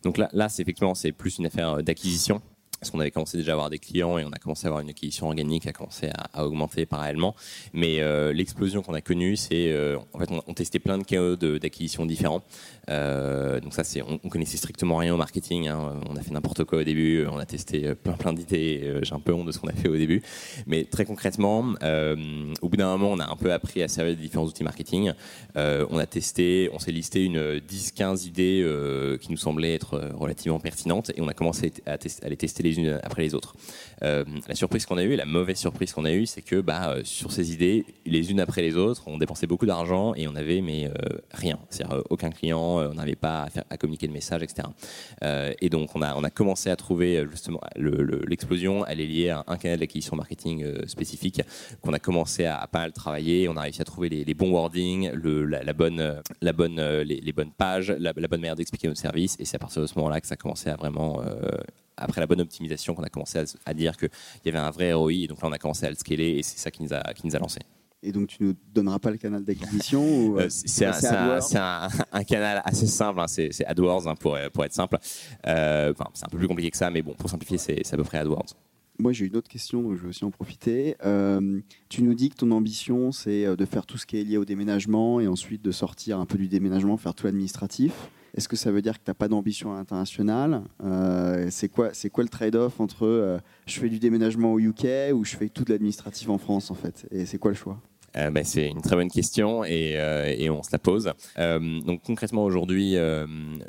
Donc là, là c'est effectivement c'est plus une affaire euh, d'acquisition. Parce qu'on avait commencé déjà à avoir des clients et on a commencé à avoir une acquisition organique qui a commencé à, augmenter parallèlement. Mais euh, l'explosion qu'on a connue, c'est euh, en fait on, testait plein de canaux de- d'acquisition différents. Euh, donc ça c'est on, on connaissait strictement rien au marketing. hein. On a fait n'importe quoi au début. On a testé euh, plein plein d'idées. J'ai un peu honte de ce qu'on a fait au début. Mais très concrètement, au bout d'un moment, on a un peu appris à servir des différents outils marketing. On a testé, on s'est listé une 10-15 idées qui nous semblaient être relativement pertinentes et on a commencé à, test- à les tester les unes après les autres. Euh, la surprise qu'on a eue, la mauvaise surprise qu'on a eue, c'est que bah, euh, sur ces idées, les unes après les autres, on dépensait beaucoup d'argent et on avait mais euh, rien, c'est-à-dire aucun client, on n'avait pas à, communiquer le message, etc. Et donc on a, commencé à trouver justement le- le- l'explosion, elle est liée à un canal d'acquisition marketing spécifique qu'on a commencé à, pas mal travailler. On a réussi à trouver les, bons wordings, la, bonne, la bonne, les, bonnes pages, la, bonne manière d'expliquer notre service. Et c'est à partir de ce moment-là que ça a commencé à vraiment, après la bonne optimisation, qu'on a commencé à, à dire qu'il y avait un vrai ROI. Et donc là, on a commencé à le scaler et c'est ça qui nous a, qui nous a lancé. Et donc tu nous donneras pas le canal d'acquisition ou, Euh, c'est un, canal assez simple, hein, c'est AdWords hein, pour, pour être simple. Euh, enfin, c'est un peu plus compliqué que ça, mais bon, pour simplifier, c'est à peu près AdWords. Moi, j'ai une autre question, donc je vais aussi en profiter. Euh, tu nous dis que ton ambition, c'est euh, de faire tout ce qui est lié au déménagement et ensuite de sortir un peu du déménagement, faire tout l'administratif. Est-ce que ça veut dire que tu n'as pas d'ambition à l'international Euh, C'est quoi, c'est quoi le trade-off entre euh, je fais du déménagement au UK ou je fais tout de l'administratif en France, en fait Et c'est quoi le choix? Euh, ben, c'est une très bonne question et, euh, on se la pose. Euh, donc concrètement aujourd'hui,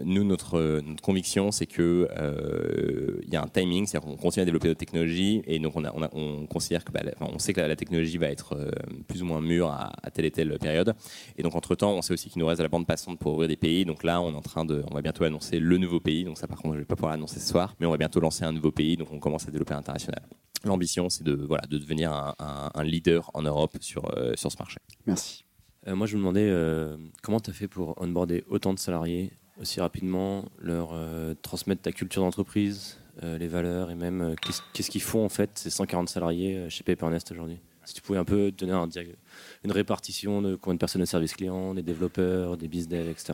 nous notre, conviction c'est que il y a un timing, c'est-à-dire qu'on continue à développer notre technologie et donc on, considère que bah, sait que la, technologie va être plus ou moins mûre à, telle et telle période. Et donc entre temps, on sait aussi qu'il nous reste la bande passante pour ouvrir des pays. Donc là, on est en train de, on va bientôt annoncer le nouveau pays. Donc ça par contre, je vais pas pouvoir l'annoncer ce soir, mais on va bientôt lancer un nouveau pays. Donc on commence à développer à l'international. L'ambition, c'est de voilà de devenir un, un- un leader en Europe sur euh, sur ce marché. Merci. Euh, moi, je me demandais euh, comment tu as fait pour onboarder autant de salariés aussi rapidement, leur euh, transmettre ta culture d'entreprise, euh, les valeurs et même euh, qu'est-ce qu'ils font en fait ces 140 salariés euh, chez Papernest aujourd'hui? Si tu pouvais un peu donner une répartition de combien de personnes de service client, des développeurs, des devs, etc.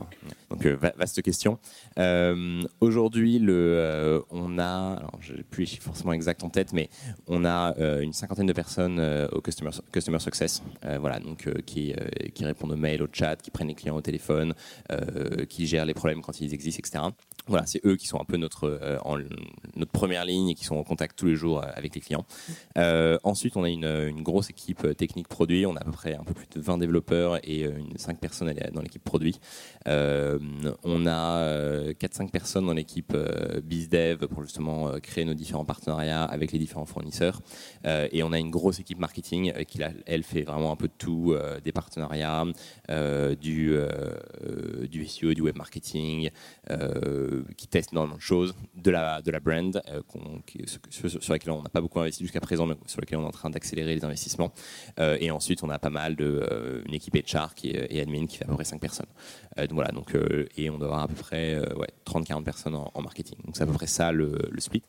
Donc euh, va- vaste question. Euh, Aujourd'hui, euh, on a, alors je n'ai plus les chiffres forcément exacts en tête, mais on a une cinquantaine de personnes au customer, success, voilà, donc qui, répondent aux mails, au chat, qui prennent les clients au téléphone, qui gèrent les problèmes quand ils existent, etc. Voilà, c'est eux qui sont un peu notre, première ligne et qui sont en contact tous les jours avec les clients. Ensuite, on a une grosse équipe euh, technique produit. On a à peu près un peu plus de 20 développeurs et euh, une, 5 personnes à la- dans l'équipe produit. Euh, on a euh, 4-5 personnes dans l'équipe euh, BizDev pour justement euh, créer nos différents partenariats avec les différents fournisseurs. Euh, et on a une grosse équipe marketing euh, qui, elle, fait vraiment un peu de tout, euh, des partenariats, euh, du, euh, euh, SEO, du web marketing, euh, qui teste énormément de choses, de la, de la brand, euh, sur- sur laquelle on n'a pas beaucoup investi jusqu'à présent, mais sur laquelle on est en train d'accélérer les investissements. Euh, et ensuite, on a pas mal de euh, une équipe HR qui est, et admin qui fait à peu près 5 personnes. Euh, donc voilà, donc, et on doit avoir à peu près euh, ouais, 30-40 personnes en, marketing. Donc c'est à peu près ça le, le split.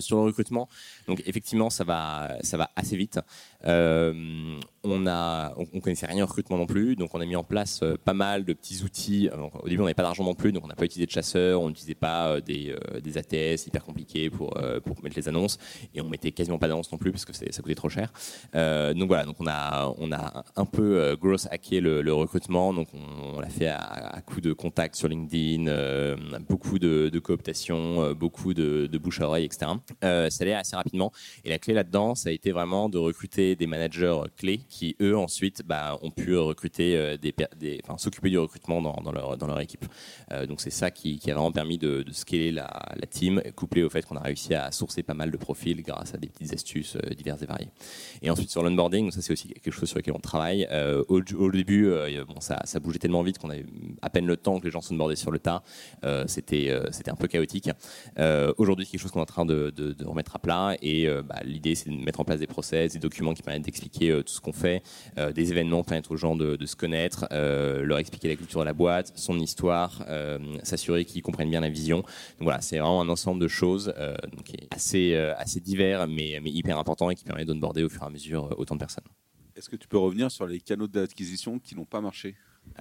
Sur le recrutement, donc effectivement ça va, ça va assez vite. Euh, on a, on, on connaissait rien au recrutement non plus, donc on a mis en place euh, pas mal de petits outils. Alors, au début on n'avait pas d'argent non plus, donc on n'a pas utilisé de chasseurs, on n'utilisait pas euh, des, euh, ATS hyper compliqués pour, euh, mettre les annonces, et on mettait quasiment pas d'annonces non plus parce que ça coûtait trop cher. Euh, donc voilà, donc on a, un peu euh, gross hacké le, recrutement, donc on, l'a fait à, coup de contacts sur LinkedIn, euh, beaucoup de, de cooptation, euh, beaucoup de, de bouche à oreille, etc. Euh, ça allait assez rapidement, et la clé là-dedans, ça a été vraiment de recruter des managers clés qui, eux, ensuite, bah, ont pu recruter euh, des, s'occuper du recrutement dans, leur, dans leur équipe. Euh, donc c'est ça qui, a vraiment permis de, scaler la, team, couplé au fait qu'on a réussi à sourcer pas mal de profils grâce à des petites astuces euh, diverses et variées. Et ensuite sur l'onboarding, ça c'est aussi quelque chose sur lequel on travaille. Euh, au, début, euh, bon, ça, ça bougeait tellement vite qu'on avait à peine le temps que les gens s'onboardaient sur le tas. Euh, c'était euh, c'était un peu chaotique. Euh, Aujourd'hui, c'est quelque chose qu'on est en train de, remettre à plat. Et euh, bah, l'idée, c'est de mettre en place des process, des documents qui permettent d'expliquer euh, tout ce qu'on fait, euh, des événements qui permettent aux gens de, de se connaître, euh, leur expliquer la culture de la boîte, son histoire, s'assurer qu'ils comprennent bien la vision. Donc voilà, c'est vraiment un ensemble de choses donc, qui est assez, assez divers, mais, mais hyper important et qui permet d'onboarder au fur et à mesure autant de personnes. Est-ce que tu peux revenir sur les canaux d'acquisition qui n'ont pas marché?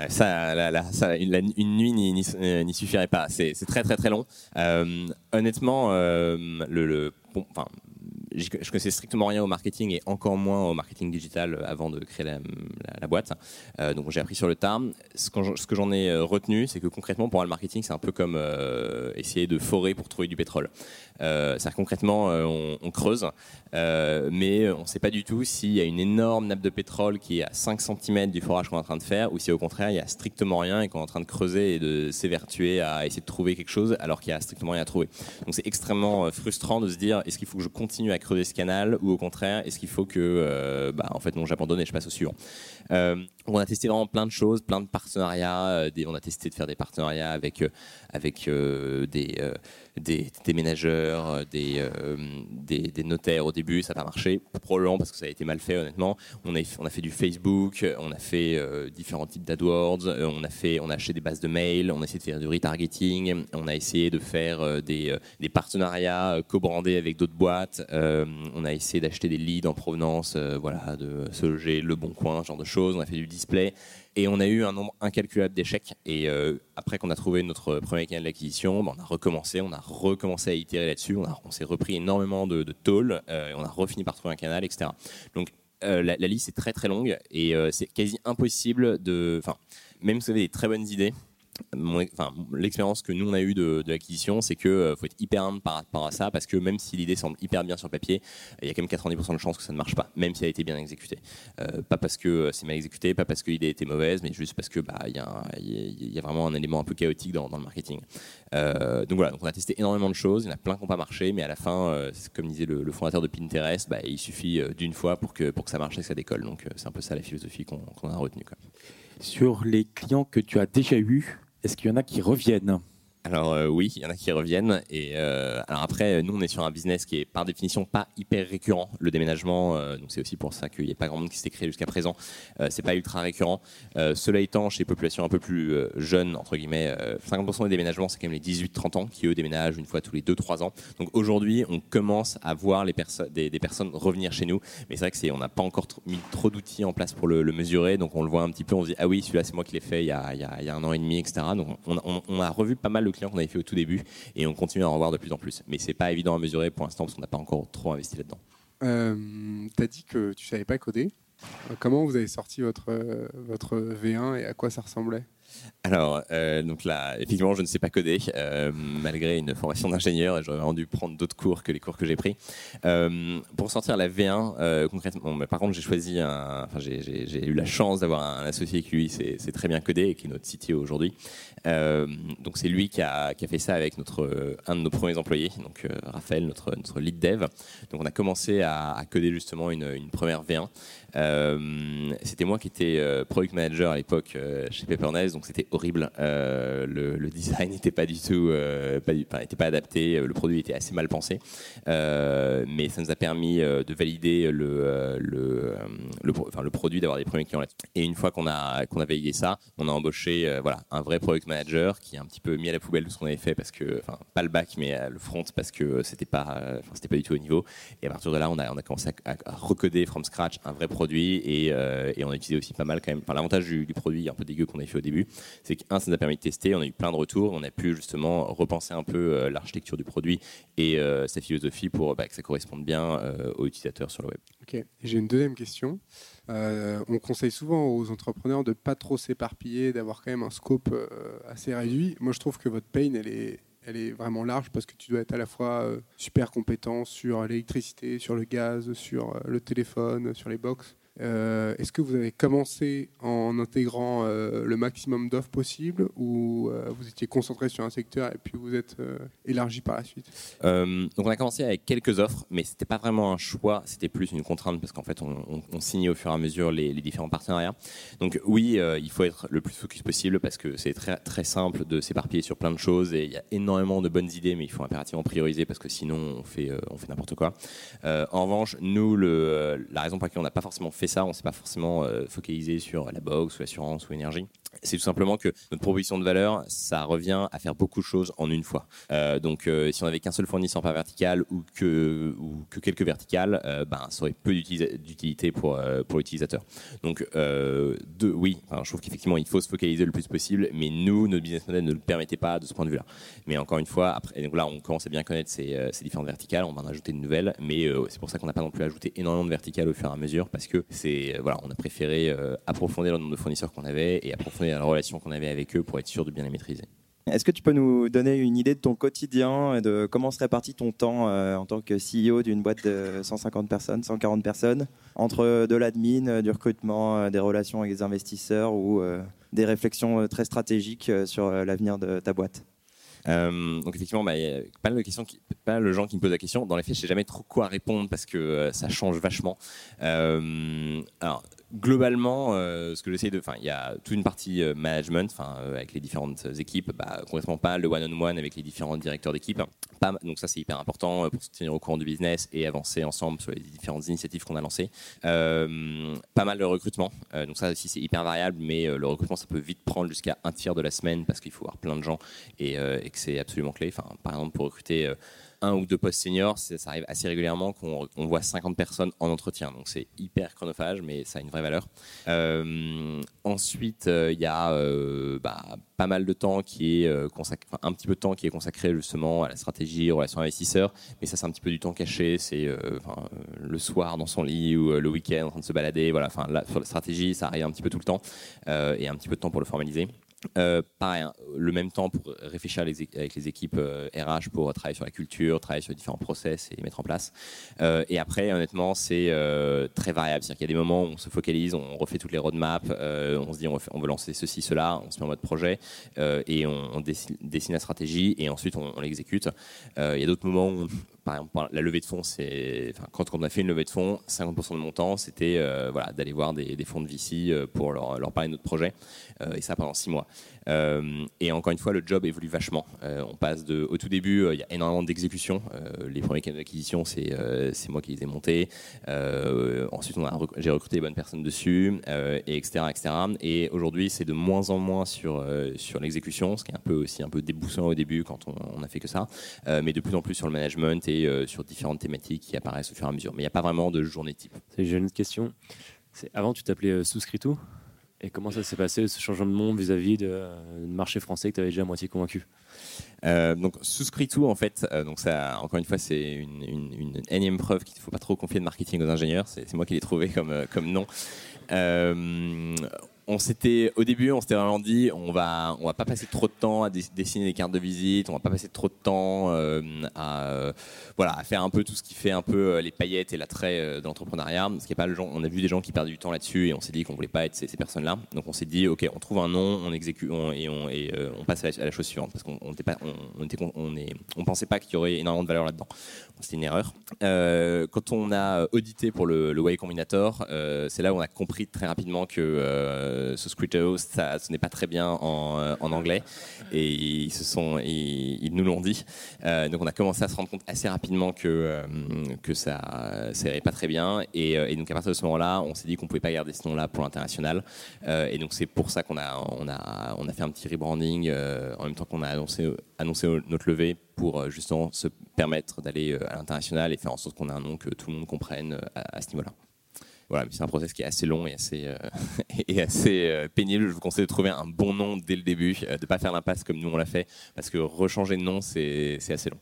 Ça, ça, une, la- une nuit n'y- suffirait pas. C'est très très très long. Euh, honnêtement, euh, le, le- bon, enfin, j'y- je connaissais strictement rien au marketing et encore moins au marketing digital avant de créer la, boîte. Euh, donc j'ai appris sur le tard. Ce que j'en ai euh, retenu, c'est que concrètement, pour moi, le marketing, c'est un peu comme euh, essayer de forer pour trouver du pétrole. Euh, concrètement, euh, on, creuse, euh, mais on ne sait pas du tout s'il y a une énorme nappe de pétrole qui est à 5 cm du forage qu'on est en train de faire, ou si au contraire il y a strictement rien et qu'on est en train de creuser et de s'évertuer à essayer de trouver quelque chose alors qu'il y a strictement rien à trouver. Donc c'est extrêmement frustrant de se dire est-ce qu'il faut que je continue à creuser ce canal ou au contraire est-ce qu'il faut que bah, en fait j'abandonne et je passe au suivant. On a testé vraiment plein de choses, plein de partenariats. on a testé de faire des partenariats avec avec des, des des ménageurs, euh, des, euh, des notaires au début, ça n'a pas marché probablement parce que ça a été mal fait honnêtement. On a fait du Facebook, on a fait euh, différents types d'AdWords, on a fait on a acheté des bases de mail, on a essayé de faire du retargeting, on a essayé de faire des partenariats co-brandés avec d'autres boîtes. On a essayé d'acheter des leads en provenance, voilà, de se loger, le bon coin, ce genre de choses. On a fait du display et on a eu un nombre incalculable d'échecs. Et euh, après qu'on a trouvé notre premier canal d'acquisition, ben, on a recommencé, on a recommencé à itérer là-dessus. On, s'est repris énormément de, de euh, on a refini par trouver un canal, etc. Donc euh, la, la liste est très très longue et c'est quasi impossible de. Enfin, même si vous avez des très bonnes idées, l'expérience que nous on a eue de, l'acquisition, c'est que euh, faut être hyper humble par rapport à ça, parce que même si l'idée semble hyper bien sur papier, il y a quand même 90% de chances que ça ne marche pas, même si elle a été bien exécutée. Euh, pas parce que c'est mal exécuté, pas parce que l'idée était mauvaise, mais juste parce que il y, a vraiment un élément un peu chaotique dans, le marketing. Euh, donc voilà, on a testé énormément de choses, il y en a plein qui n'ont pas marché, mais à la fin, euh, comme disait le, le fondateur de Pinterest, bah, il suffit euh, d'une fois pour que ça marche et que ça décolle. Donc euh, c'est un peu ça la philosophie qu'on a retenue. Sur les clients que tu as déjà eus, est-ce qu'il y en a qui reviennent? Alors euh, oui, il y en a qui reviennent. Et euh, alors après, nous on est sur un business qui est par définition pas hyper récurrent. Le déménagement, euh, donc c'est aussi pour ça qu'il n'y a pas grand monde qui s'est créé jusqu'à présent. C'est pas ultra récurrent. Cela étant, chez les populations un peu plus jeunes entre guillemets, euh, 50% des déménagements c'est quand même les 18-30 ans qui eux déménagent une fois tous les 2-3 ans. Donc aujourd'hui, on commence à voir les des, personnes revenir chez nous. Mais c'est vrai que c'est, on n'a pas encore mis trop d'outils en place pour le, le mesurer. Donc on le voit un petit peu, on se dit ah oui, celui-là c'est moi qui l'ai fait il y, a, un an et demi, etc. Donc on, on- a revu pas mal de qu'on avait fait au tout début et on continue à en revoir de plus en plus. Mais c'est pas évident à mesurer pour l'instant parce qu'on n'a pas encore trop investi là-dedans. Euh, T'as dit que tu savais pas coder. Euh, Comment vous avez sorti votre, euh, votre V1 et à quoi ça ressemblait? Alors, euh, donc là, effectivement, je ne sais pas coder, euh, malgré une formation d'ingénieur, et j'aurais dû prendre d'autres cours que les cours que j'ai pris. Euh, pour sortir la V1, euh, concrètement, mais par contre, j'ai choisi enfin, j'ai- eu la chance d'avoir un associé qui lui, c'est très bien codé et qui est notre CTO aujourd'hui. Donc c'est lui qui a, fait ça avec notre, un de nos premiers employés, donc Raphaël, notre, lead dev. Donc on a commencé à, coder justement une première V1. Euh, C'était moi qui étais euh, product manager à l'époque euh, chez Papernice, donc c'était horrible. Le, design n'était pas du tout, euh, pas, adapté. Le produit était assez mal pensé, mais ça nous a permis de valider le, le, enfin, le produit, d'avoir des premiers clients. Et une fois qu'on a qu'on a validé ça, on a embauché voilà un vrai product manager qui a un petit peu mis à la poubelle tout ce qu'on avait fait parce que, enfin, pas le back mais le front parce que c'était pas, pas du tout au niveau. Et à partir de là, on a, on a commencé à, à recoder from scratch un vrai produit et, euh, et on a utilisé aussi pas mal quand même. Enfin, l'avantage du, du produit un peu dégueu qu'on a fait au début, c'est qu'un, ça nous a permis de tester, on a eu plein de retours, on a pu justement repenser un peu euh, l'architecture du produit et euh, sa philosophie pour bah, que ça corresponde bien aux utilisateurs sur le web. Ok. J'ai une deuxième question. On conseille souvent aux entrepreneurs de pas trop s'éparpiller, d'avoir quand même un scope assez réduit. Moi, je trouve que votre pain, elle est, elle est vraiment large parce que tu dois être à la fois euh, super compétent sur l'électricité, sur le gaz, sur euh, le téléphone, sur les box. Euh, Est-ce que vous avez commencé en intégrant euh, le maximum d'offres possible ou euh, vous étiez concentré sur un secteur et puis vous êtes élargi par la suite? Donc on a commencé avec quelques offres, mais c'était pas vraiment un choix, c'était plus une contrainte parce qu'en fait on, on, signait au fur et à mesure les, différents partenariats. Donc oui, il faut être le plus focus possible parce que c'est très très simple de s'éparpiller sur plein de choses et il y a énormément de bonnes idées, mais il faut impérativement prioriser parce que sinon on fait on n'importe quoi. En revanche, nous la raison pour laquelle on n'a pas forcément fait on s'est pas forcément euh, focalisé sur la box ou l'assurance ou l'énergie. C'est tout simplement que notre proposition de valeur, ça revient à faire beaucoup de choses en une fois. Euh, donc, euh, si on avait qu'un seul fournisseur par vertical ou que, quelques verticales, euh, ben, ça aurait peu d'utilité pour, pour l'utilisateur. Donc, oui, je trouve qu'effectivement, il faut se focaliser le plus possible, mais nous, notre business model ne le permettait pas de ce point de vue-là. Mais encore une fois, donc là, on commence à bien connaître ces, différentes verticales, on va en ajouter de nouvelles, mais c'est pour ça qu'on n'a pas non plus ajouté énormément de verticales au fur et à mesure, parce que c'est, voilà, on a préféré approfondir le nombre de fournisseurs qu'on avait et approfondir la relation qu'on avait avec eux pour être sûr de bien les maîtriser. Est-ce que tu peux nous donner une idée de ton quotidien et de comment se répartit ton temps euh, en tant que CEO d'une boîte de 150 personnes, 140 personnes, entre de l'admin, euh, du recrutement, euh, des relations avec les investisseurs ou euh, des réflexions très stratégiques sur l'avenir de ta boîte? Euh, donc effectivement, bah, il y a pas mal de questions, qui, pas de gens qui me posent la question. Dans les faits, je sais jamais trop quoi répondre parce que euh, ça change vachement. Euh, alors globalement, euh, ce que j'essaie de, enfin, il y a toute une partie euh, management, enfin, euh, avec les différentes équipes, bah, complètement pas le one-on-one avec les différents directeurs d'équipe. Donc ça, c'est hyper important pour se tenir au courant du business et avancer ensemble sur les différentes initiatives qu'on a lancées. Pas mal de recrutement. Donc ça aussi, c'est hyper variable, mais le recrutement, ça peut vite prendre jusqu'à un tiers de la semaine parce qu'il faut avoir plein de gens et, et que c'est absolument clé. Enfin, par exemple, pour recruter un ou deux postes seniors, ça arrive assez régulièrement qu'on on voit 50 personnes en entretien. Donc c'est hyper chronophage, mais ça a une vraie valeur. Euh, ensuite, euh, il y a euh, bah, pas mal de temps qui est consacré, un petit peu de temps qui est consacré justement à la stratégie, relations investisseurs. Mais ça, c'est un petit peu du temps caché. C'est le soir dans son lit ou le week-end en train de se balader. Voilà. Enfin, sur la stratégie, ça arrive un petit peu tout le temps et un petit peu de temps pour le formaliser. Euh, pareil, hein, le même temps pour réfléchir avec les équipes euh, RH pour travailler sur la culture, travailler sur les différents process et les mettre en place. Euh, et après, honnêtement, c'est euh, très variable. C'est-à-dire qu'il y a des moments où on se focalise, on refait toutes les roadmaps, euh, on se dit on, veut lancer ceci, cela, on se met en mode projet euh, et on, dessine, la stratégie et ensuite on, l'exécute. Euh, il y a d'autres moments où, par exemple, la levée de fonds, c'est, quand on a fait une levée de fonds, 50% de mon temps, c'était euh, voilà, d'aller voir des, fonds de VC euh, pour leur, parler de notre projet. Euh, et ça pendant six mois. Et encore une fois, le job évolue vachement. On passe de, au tout début, il y a énormément d'exécution. Les premiers canaux d'acquisition, c'est c'est moi qui les ai montés. Ensuite, on j'ai recruté les bonnes personnes dessus, et etc., etc. Et aujourd'hui, c'est de moins en moins sur sur l'exécution, ce qui est un peu aussi un peu déboussolant au début quand on, on a fait que ça, mais de plus en plus sur le management et euh, sur différentes thématiques qui apparaissent au fur et à mesure. Mais il n'y a pas vraiment de journée type. J'ai une autre question. Avant, tu t'appelais euh, Souscrito. Et comment ça s'est passé, ce changement de nom vis-à-vis de, euh, du marché français que tu avais déjà à moitié convaincu? Euh, donc souscrit tout en fait. euh, donc ça, encore une fois, c'est une, une, une énième preuve qu'il ne faut pas trop confier de marketing aux ingénieurs. C'est c'est moi qui l'ai trouvé comme euh, comme nom. On s'était au début, on s'était vraiment dit, on va on va pas passer trop de temps à dess- dessiner des cartes de visite, on va pas passer trop de temps euh, à euh, voilà à faire un peu tout ce qui fait un peu euh, les paillettes et l'attrait de l'entrepreneuriat. Y a pas le gens, on a vu des gens qui perdaient du temps là-dessus et on s'est dit qu'on voulait pas être ces, personnes-là. Donc on s'est dit, ok, on trouve un nom, on exécute et on passe à la, chose suivante parce qu'on on était pas on, est on pensait pas qu'il y aurait énormément de valeur là-dedans. C'était une erreur. Quand on a audité pour le, le Way Combinator, c'est là où on a compris très rapidement que ce Squirtle, ça, ce n'est pas très bien en, euh, anglais. Et ils, nous l'ont dit. Euh, donc on a commencé à se rendre compte assez rapidement que, euh, ça n'irait pas très bien. Et, donc à partir de ce moment-là, on s'est dit qu'on pouvait pas garder ce nom-là pour l'international. Et donc c'est pour ça qu'on a, fait un petit rebranding en même temps qu'on a annoncé, notre levée pour justement se permettre d'aller à l'international et faire en sorte qu'on ait un nom que tout le monde comprenne à ce niveau-là. Voilà, c'est un process qui est assez long et assez, euh, et assez euh, pénible. Je vous conseille de trouver un bon nom dès le début, euh, de ne pas faire l'impasse comme nous on l'a fait, parce que rechanger de nom, c'est assez long.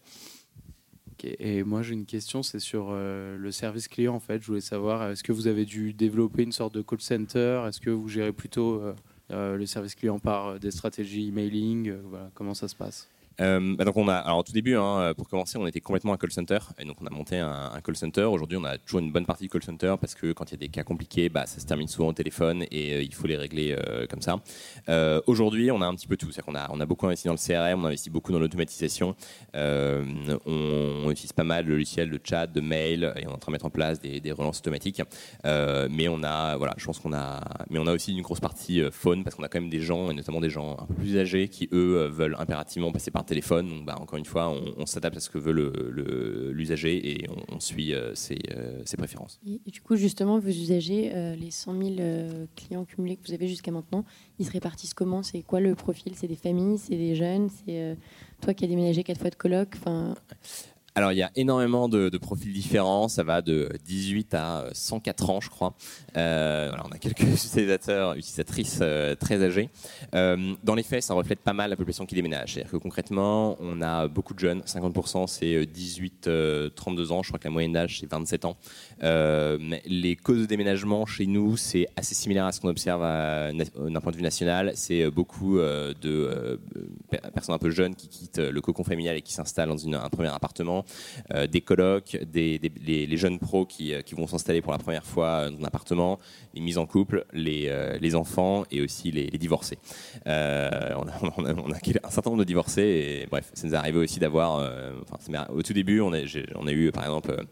Et moi j'ai une question, c'est sur le service client en fait. Je voulais savoir, est-ce que vous avez dû développer une sorte de call center? Est-ce que vous gérez plutôt le service client par des stratégies emailing voilà, Comment ça se passe? Euh, bah donc on a, alors au tout début, hein, pour commencer, on était complètement un call center, et donc on a monté un, call center. Aujourd'hui, on a toujours une bonne partie de call center parce que quand il y a des cas compliqués, bah, ça se termine souvent au téléphone et euh, il faut les régler euh, comme ça. Euh, Aujourd'hui, on a un petit peu tout, c'est-à-dire qu'on a, on a beaucoup investi dans le CRM, on a investi beaucoup dans l'automatisation. Euh, on, utilise pas mal le logiciel de chat, de mail, et on est en train de mettre en place des, des relances automatiques. Euh, mais on a, voilà, je pense qu'on a, mais on a aussi une grosse partie euh, phone parce qu'on a quand même des gens, et notamment des gens un peu plus âgés, qui eux euh, veulent impérativement passer par téléphone. Donc, bah, encore une fois, on, s'adapte à ce que veut le- le- l'usager et on, suit euh, ses, euh, ses préférences. Et, du coup, justement, vos usagers, euh, les 100 000 euh, clients cumulés que vous avez jusqu'à maintenant, ils se répartissent comment? C'est quoi le profil? C'est des familles? C'est des jeunes? C'est toi qui as déménagé quatre fois de coloc? Alors, il y a énormément de, profils différents. Ça va de 18 à 104 ans, je crois. Euh, voilà, on a quelques utilisateurs, utilisatrices euh, très âgés. Euh, dans les faits, ça reflète pas mal la population qui déménage. C'est-à-dire que concrètement, on a beaucoup de jeunes. 50% c'est 18-32 ans. Je crois que la moyenne d'âge, c'est 27 ans. Euh, mais les causes de déménagement chez nous, c'est assez similaire à ce qu'on observe d'un point de vue national. C'est euh, beaucoup euh, de euh, per- personnes un peu jeunes qui quittent le cocon familial et qui s'installent dans un premier appartement, euh, des colocs, des, les, jeunes pros qui, euh, qui vont s'installer pour la première fois dans un appartement, les mises en couple, les, euh, enfants et aussi les, divorcés. Euh, on, a, un certain nombre de divorcés et bref, ça nous est arrivé aussi d'avoir. euh, enfin, au tout début, on a, eu par exemple euh,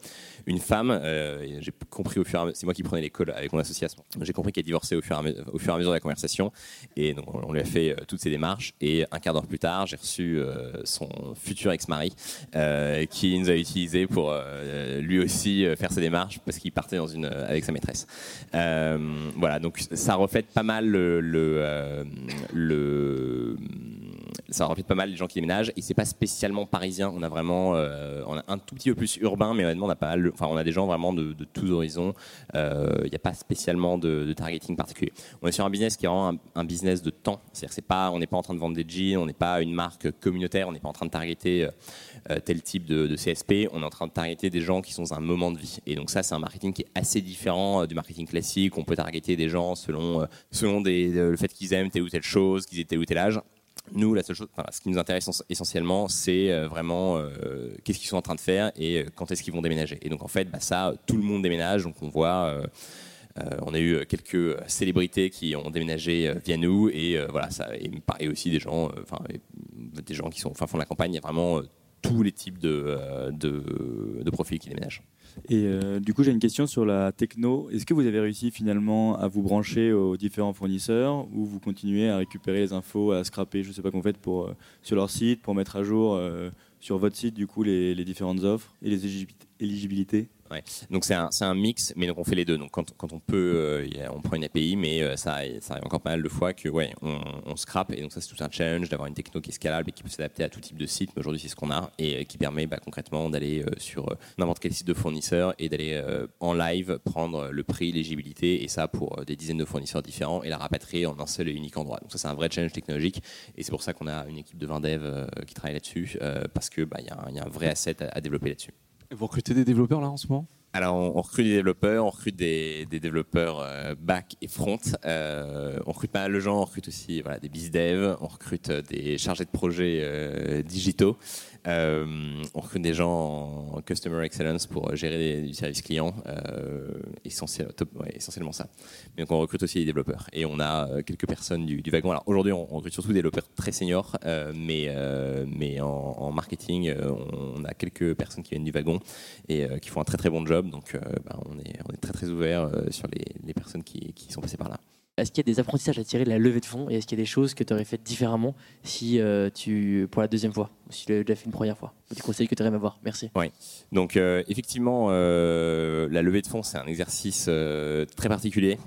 une femme. euh, j'ai compris au fur c'est moi qui prenais les calls avec mon association. J'ai compris qu'elle divorçait au fur, au fur et à mesure de la conversation et on, lui a fait euh, toutes ces démarches et un quart d'heure plus tard, j'ai reçu euh, son futur ex-mari euh, qui nous a utilisé pour euh, lui aussi euh, faire ses démarches parce qu'il partait une avec sa maîtresse. Euh, voilà, donc ça reflète pas mal euh, ça reflète pas mal les gens qui déménagent et c'est pas spécialement parisien. On a vraiment, euh, on a un tout petit peu plus urbain, mais honnêtement on a pas mal, enfin on a des gens vraiment de, tous horizons. Euh, Il n'y a pas spécialement de, targeting particulier. On est sur un business qui est vraiment un, business de temps. C'est-à-dire c'est pas, on n'est pas en train de vendre des jeans, on n'est pas une marque communautaire, on n'est pas en train de targeter euh, euh, tel type de, CSP. On est en train de targeter des gens qui sont dans un moment de vie. Et donc ça, c'est un marketing qui est assez différent euh, du marketing classique. On peut targeter des gens selon, euh, selon euh, le fait qu'ils aiment telle ou telle chose, qu'ils aient tel ou tel âge. Nous, la seule chose, ce qui nous intéresse ess- essentiellement, c'est euh, vraiment euh, qu'est-ce qu'ils sont en train de faire et euh, quand est-ce qu'ils vont déménager. Et donc en fait, bah, ça, tout le monde déménage. Donc on voit. euh, euh, on a eu quelques célébrités qui ont déménagé euh, via nous et euh, voilà ça et, aussi des gens, euh, enfin des gens qui sont enfin fond de la campagne. Il y a vraiment euh, tous les types de, euh, de, de profils qui déménagent. Et euh, du coup, j'ai une question sur la techno. Est-ce que vous avez réussi finalement à vous brancher aux différents fournisseurs ou vous continuez à récupérer les infos, à scraper, je sais pas qu'on fait pour, euh, sur leur site pour mettre à jour sur votre site du coup les, différentes offres et les éligibilité- éligibilités? Donc c'est un, mix, mais donc on fait les deux. Donc quand, on peut, euh, on prend une API, mais euh, ça, arrive encore pas mal de fois que ouais, on, on scrape. Et donc ça c'est tout un challenge d'avoir une techno qui est scalable et qui peut s'adapter à tout type de site. Mais aujourd'hui c'est ce qu'on a et euh, qui permet bah, concrètement d'aller sur n'importe quel site de fournisseur et d'aller en live prendre le prix, l'éligibilité et ça pour des dizaines de fournisseurs différents et la rapatrier en un seul et unique endroit. Donc ça c'est un vrai challenge technologique et c'est pour ça qu'on a une équipe de 20 devs qui travaille là-dessus parce que bah, il il y a un vrai asset à développer là-dessus. Vous recrutez des développeurs là en ce moment? Alors, on, recrute des développeurs, on recrute des, développeurs euh, back et front. Euh, on recrute pas mal de gens, on recrute aussi des biz dev, on recrute euh, des chargés de projets digitaux. Euh, on recrute des gens en customer excellence pour gérer des- du service client, euh, essentiellement ça. Mais donc on recrute aussi des développeurs et on a euh, quelques personnes du, wagon. Alors aujourd'hui, on, recrute surtout des développeurs très seniors, mais en, marketing, on a quelques personnes qui viennent du wagon et qui font un très très bon job. Donc bah, on est très très ouvert sur les, personnes qui, sont passées par là. Est-ce qu'il y a des apprentissages à tirer de la levée de fonds et est-ce qu'il y a des choses que tu aurais faites différemment si tu pour la deuxième fois? Si tu l'avais déjà fait une première fois Des conseils que tu aurais aimé avoir. Merci. Oui. Donc euh, effectivement, euh, la levée de fonds, c'est un exercice euh, très particulier.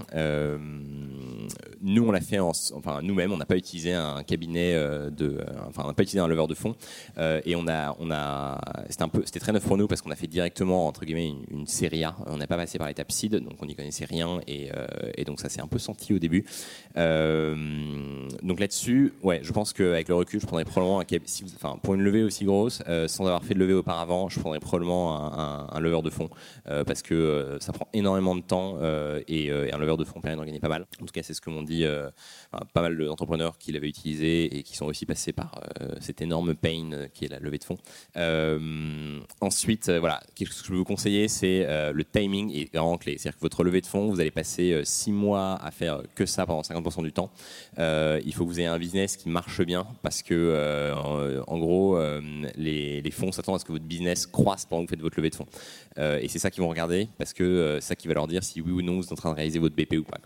Nous, on l'a fait, en, enfin nous-mêmes, on n'a pas utilisé un cabinet de, enfin on n'a pas utilisé un leveur de fonds et on a, on a, c'était un peu, c'était très neuf pour nous parce qu'on a fait directement entre guillemets une, série A. On n'a pas passé par l'étape seed, donc on n'y connaissait rien et, donc ça s'est un peu senti au début. Donc là-dessus, ouais, je pense qu'avec le recul, je prendrais probablement un, cab- si enfin pour une levée aussi grosse, euh, sans avoir fait de levée auparavant, je prendrais probablement un, un, un leveur de fonds euh, parce que euh, ça prend énormément de temps et, un leveur de fonds permet d'en gagner pas mal. En tout cas, c'est ce que m'ont dit pas mal d'entrepreneurs qui l'avaient utilisé et qui sont aussi passés par cette énorme pain qui est la levée de fonds. Ensuite, voilà, quelque chose que je peux vous conseiller, c'est le timing est vraiment clé. C'est-à-dire que votre levée de fonds, vous allez passer euh, six mois à faire que ça pendant 50% du temps. Il faut que vous ayez un business qui marche bien parce que, en, en euh, les, fonds s'attendent à ce que votre business croisse pendant que vous faites votre levée de fonds. Euh, et c'est ça qu'ils vont regarder parce que euh, c'est ça qui va leur dire si oui ou non vous êtes en train de réaliser votre BP ou pas.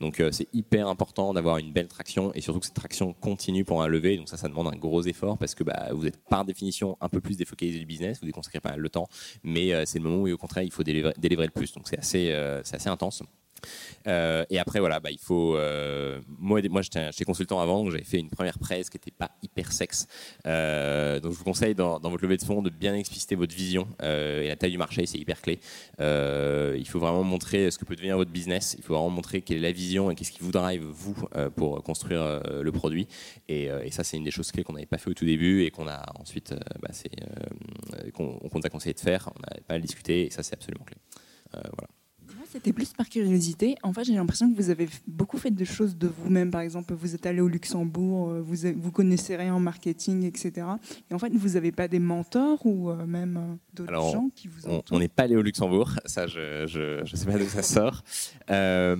Donc c'est hyper important d'avoir une belle traction et surtout que cette traction continue pendant la levée. Donc ça, ça demande un gros effort parce que bah, vous êtes par définition un peu plus défocalisé du business, vous y consacrez pas mal de temps, mais c'est le moment où au contraire il faut délivrer, le plus. Donc c'est assez, assez intense. Euh, et après, voilà, bah, il faut. euh, moi, moi j'étais consultant avant, donc j'avais fait une première presse qui n'était pas hyper sexe. Euh, donc, je vous conseille dans, votre levée de fonds de bien expliciter votre vision et la taille du marché, c'est hyper clé. Il faut vraiment montrer ce que peut devenir votre business. Il faut vraiment montrer quelle est la vision et qu'est-ce qui vous drive vous pour construire le produit. Et, ça, c'est une des choses clés qu'on n'avait pas fait au tout début et qu'on a ensuite, bah, qu'on a conseillé de faire. On a pas discuté et ça, c'est absolument clé. Voilà. C'était plus par curiosité. En fait, j'ai l'impression que vous avez beaucoup fait de choses de vous-même. Par exemple, vous êtes allé au Luxembourg, euh, vous, vous connaissez rien en marketing, etc. Et en fait, vous n'avez pas des mentors ou euh, même euh, d'autres gens qui vous entourent on n'est pas allé au Luxembourg, ça je je sais pas d'où ça sort, Euh,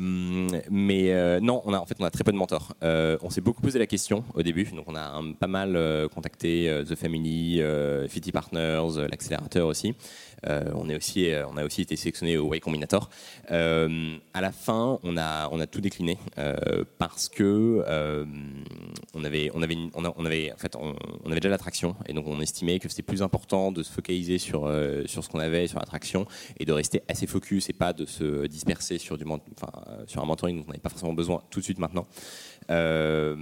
mais euh, non, on a en fait on a très peu de mentors. Euh, on s'est beaucoup posé la question au début, donc on a un- pas mal contacté The Family, Fitty Partners, l'accélérateur aussi. Euh, euh, on a aussi été sélectionné au Y Combinator. Euh, à la fin, on a tout décliné parce que on avait déjà l'attraction et donc on estimait que c'était plus important de se focaliser sur ce qu'on avait sur l'attraction et de rester assez focus et pas de se disperser sur sur un mentoring dont on n'avait pas forcément besoin tout de suite maintenant. Euh,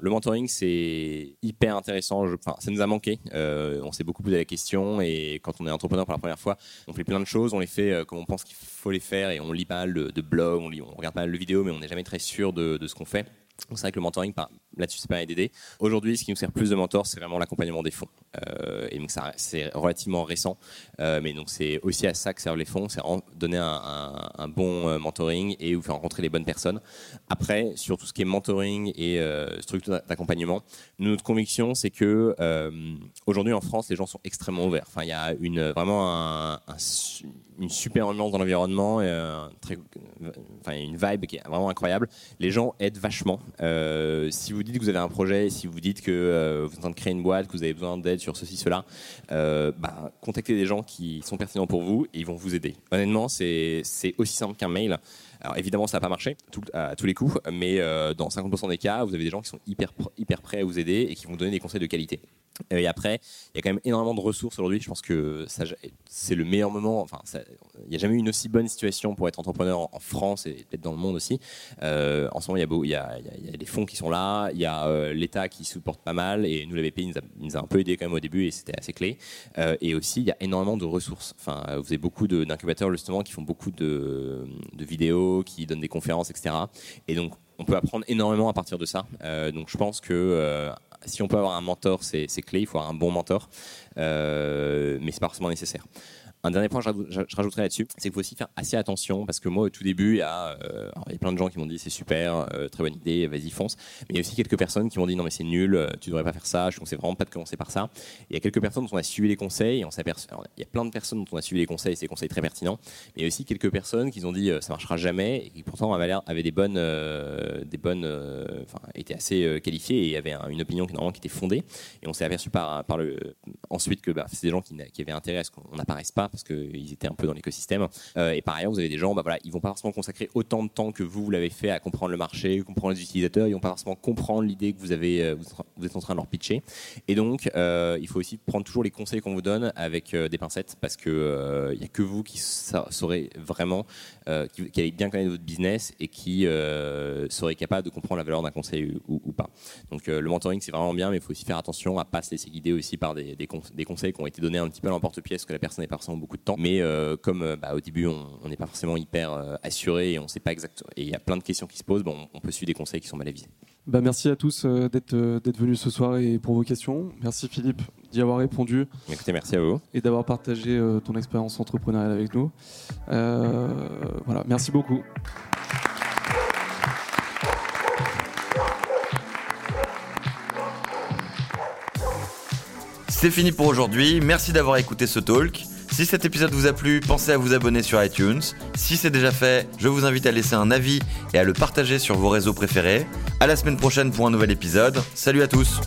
le mentoring c'est hyper intéressant. Je- ça nous a manqué. Euh, on s'est beaucoup posé la question et quand on est entrepreneur pour la première fois, on fait plein de choses. On les fait euh, comme on pense qu'il faut les faire et on lit pas mal de, blogs, on, regarde pas mal de vidéos, mais on n'est jamais très sûr de, ce qu'on fait. C'est vrai que le mentoring, par- là-dessus, c'est pas un DD. Aujourd'hui, ce qui nous sert plus de mentor, c'est vraiment l'accompagnement des fonds. Euh, et donc c'est relativement récent, Euh, mais donc c'est aussi à ça que servent les fonds, c'est donner un, bon euh, mentoring et vous faire rencontrer les bonnes personnes. Après, sur tout ce qui est mentoring et structure d'accompagnement, notre conviction, c'est que aujourd'hui en France, les gens sont extrêmement ouverts. Enfin, il y a une vraiment une super ambiance dans l'environnement, et une vibe qui est vraiment incroyable. Les gens aident vachement. Si vous dites que vous avez un projet, si vous dites que euh, vous êtes en train de créer une boîte, que vous avez besoin d'aide sur ceci, cela, euh, bah, contactez des gens qui sont pertinents pour vous et ils vont vous aider. Honnêtement, c'est aussi simple qu'un mail. Alors évidemment, ça n'a pas marché à tous les coups, mais euh, dans 50% des cas, vous avez des gens qui sont hyper, hyper prêts à vous aider et qui vont donner des conseils de qualité. Et après, il y a quand même énormément de ressources aujourd'hui. Je pense que c'est le meilleur moment. Enfin, il n'y a jamais eu une aussi bonne situation pour être entrepreneur en, France et peut-être dans le monde aussi. Euh, en ce moment, il y, a des fonds qui sont là, il y a euh, l'État qui supporte pas mal et nous, la BPI, nous a, nous a un peu aidé quand même au début et c'était assez clé. Euh, et aussi, il y a énormément de ressources. Enfin, vous avez beaucoup d'incubateurs justement qui font beaucoup de vidéos, qui donnent des conférences, etc. Et donc, on peut apprendre énormément à partir de ça. Euh, donc, je pense que euh, si on peut avoir un mentor, c'est clé. Il faut avoir un bon mentor, Euh, mais c'est pas forcément nécessaire. Un dernier point que je rajoute- je je rajouterais là-dessus, c'est qu'il faut aussi faire assez attention parce que moi, au tout début, il y a, euh, il y a plein de gens qui m'ont dit c'est super, euh, très bonne idée, vas-y fonce. Mais il y a aussi quelques personnes qui m'ont dit non mais c'est nul, euh, tu devrais pas faire ça. Je ne conseille vraiment pas de commencer par ça. Il y a quelques personnes dont on a suivi les conseils et on alors, Il y a plein de personnes dont on a suivi les conseils, c'est des conseils très pertinents. Mais il y a aussi quelques personnes qui ont dit ça marchera jamais et qui pourtant avaient, des bonnes, des bonnes, enfin étaient assez qualifiées et avaient un- une opinion qui normalement était fondée. Et on s'est aperçu par, par le, ensuite que bah, c'est des gens qui avaient intérêt à ce qu'on n'apparaisse pas parce qu'ils étaient un peu dans l'écosystème. Euh, et par ailleurs, vous avez des gens, bah, voilà, ils vont pas forcément consacrer autant de temps que vous, l'avez fait à comprendre le marché, comprendre les utilisateurs. Ils vont pas forcément comprendre l'idée que vous avez, euh, vous êtes en- train de leur pitcher. Et donc, euh, il faut aussi prendre toujours les conseils qu'on vous donne avec des pincettes parce que il y a que vous qui sa- saurez vraiment, qui, qui allez bien connaître votre business et qui serez capable de comprendre la valeur d'un conseil ou, pas. Donc, le mentoring c'est vraiment bien, mais il faut aussi faire attention à pas se laisser guider aussi par des conseils qui ont été donnés un petit peu à l'emporte-pièce que la personne n'est pas forcément beaucoup de temps. Mais euh, comme euh, bah, au début on n'est pas forcément hyper euh, assuré et on sait pas exactement et il y a plein de questions qui se posent, bon, on peut suivre des conseils qui sont mal avisés. Bah, merci à tous euh, d'être euh, d'être venus ce soir et pour vos questions. Merci Philippe d'y avoir répondu. Écoutez, merci à vous. Et d'avoir partagé euh, ton expérience entrepreneuriale avec nous. Euh, voilà, merci beaucoup. C'est fini pour aujourd'hui, merci d'avoir écouté ce talk. Si cet épisode vous a plu, pensez à vous abonner sur iTunes. Si c'est déjà fait, je vous invite à laisser un avis et à le partager sur vos réseaux préférés. À la semaine prochaine pour un nouvel épisode. Salut à tous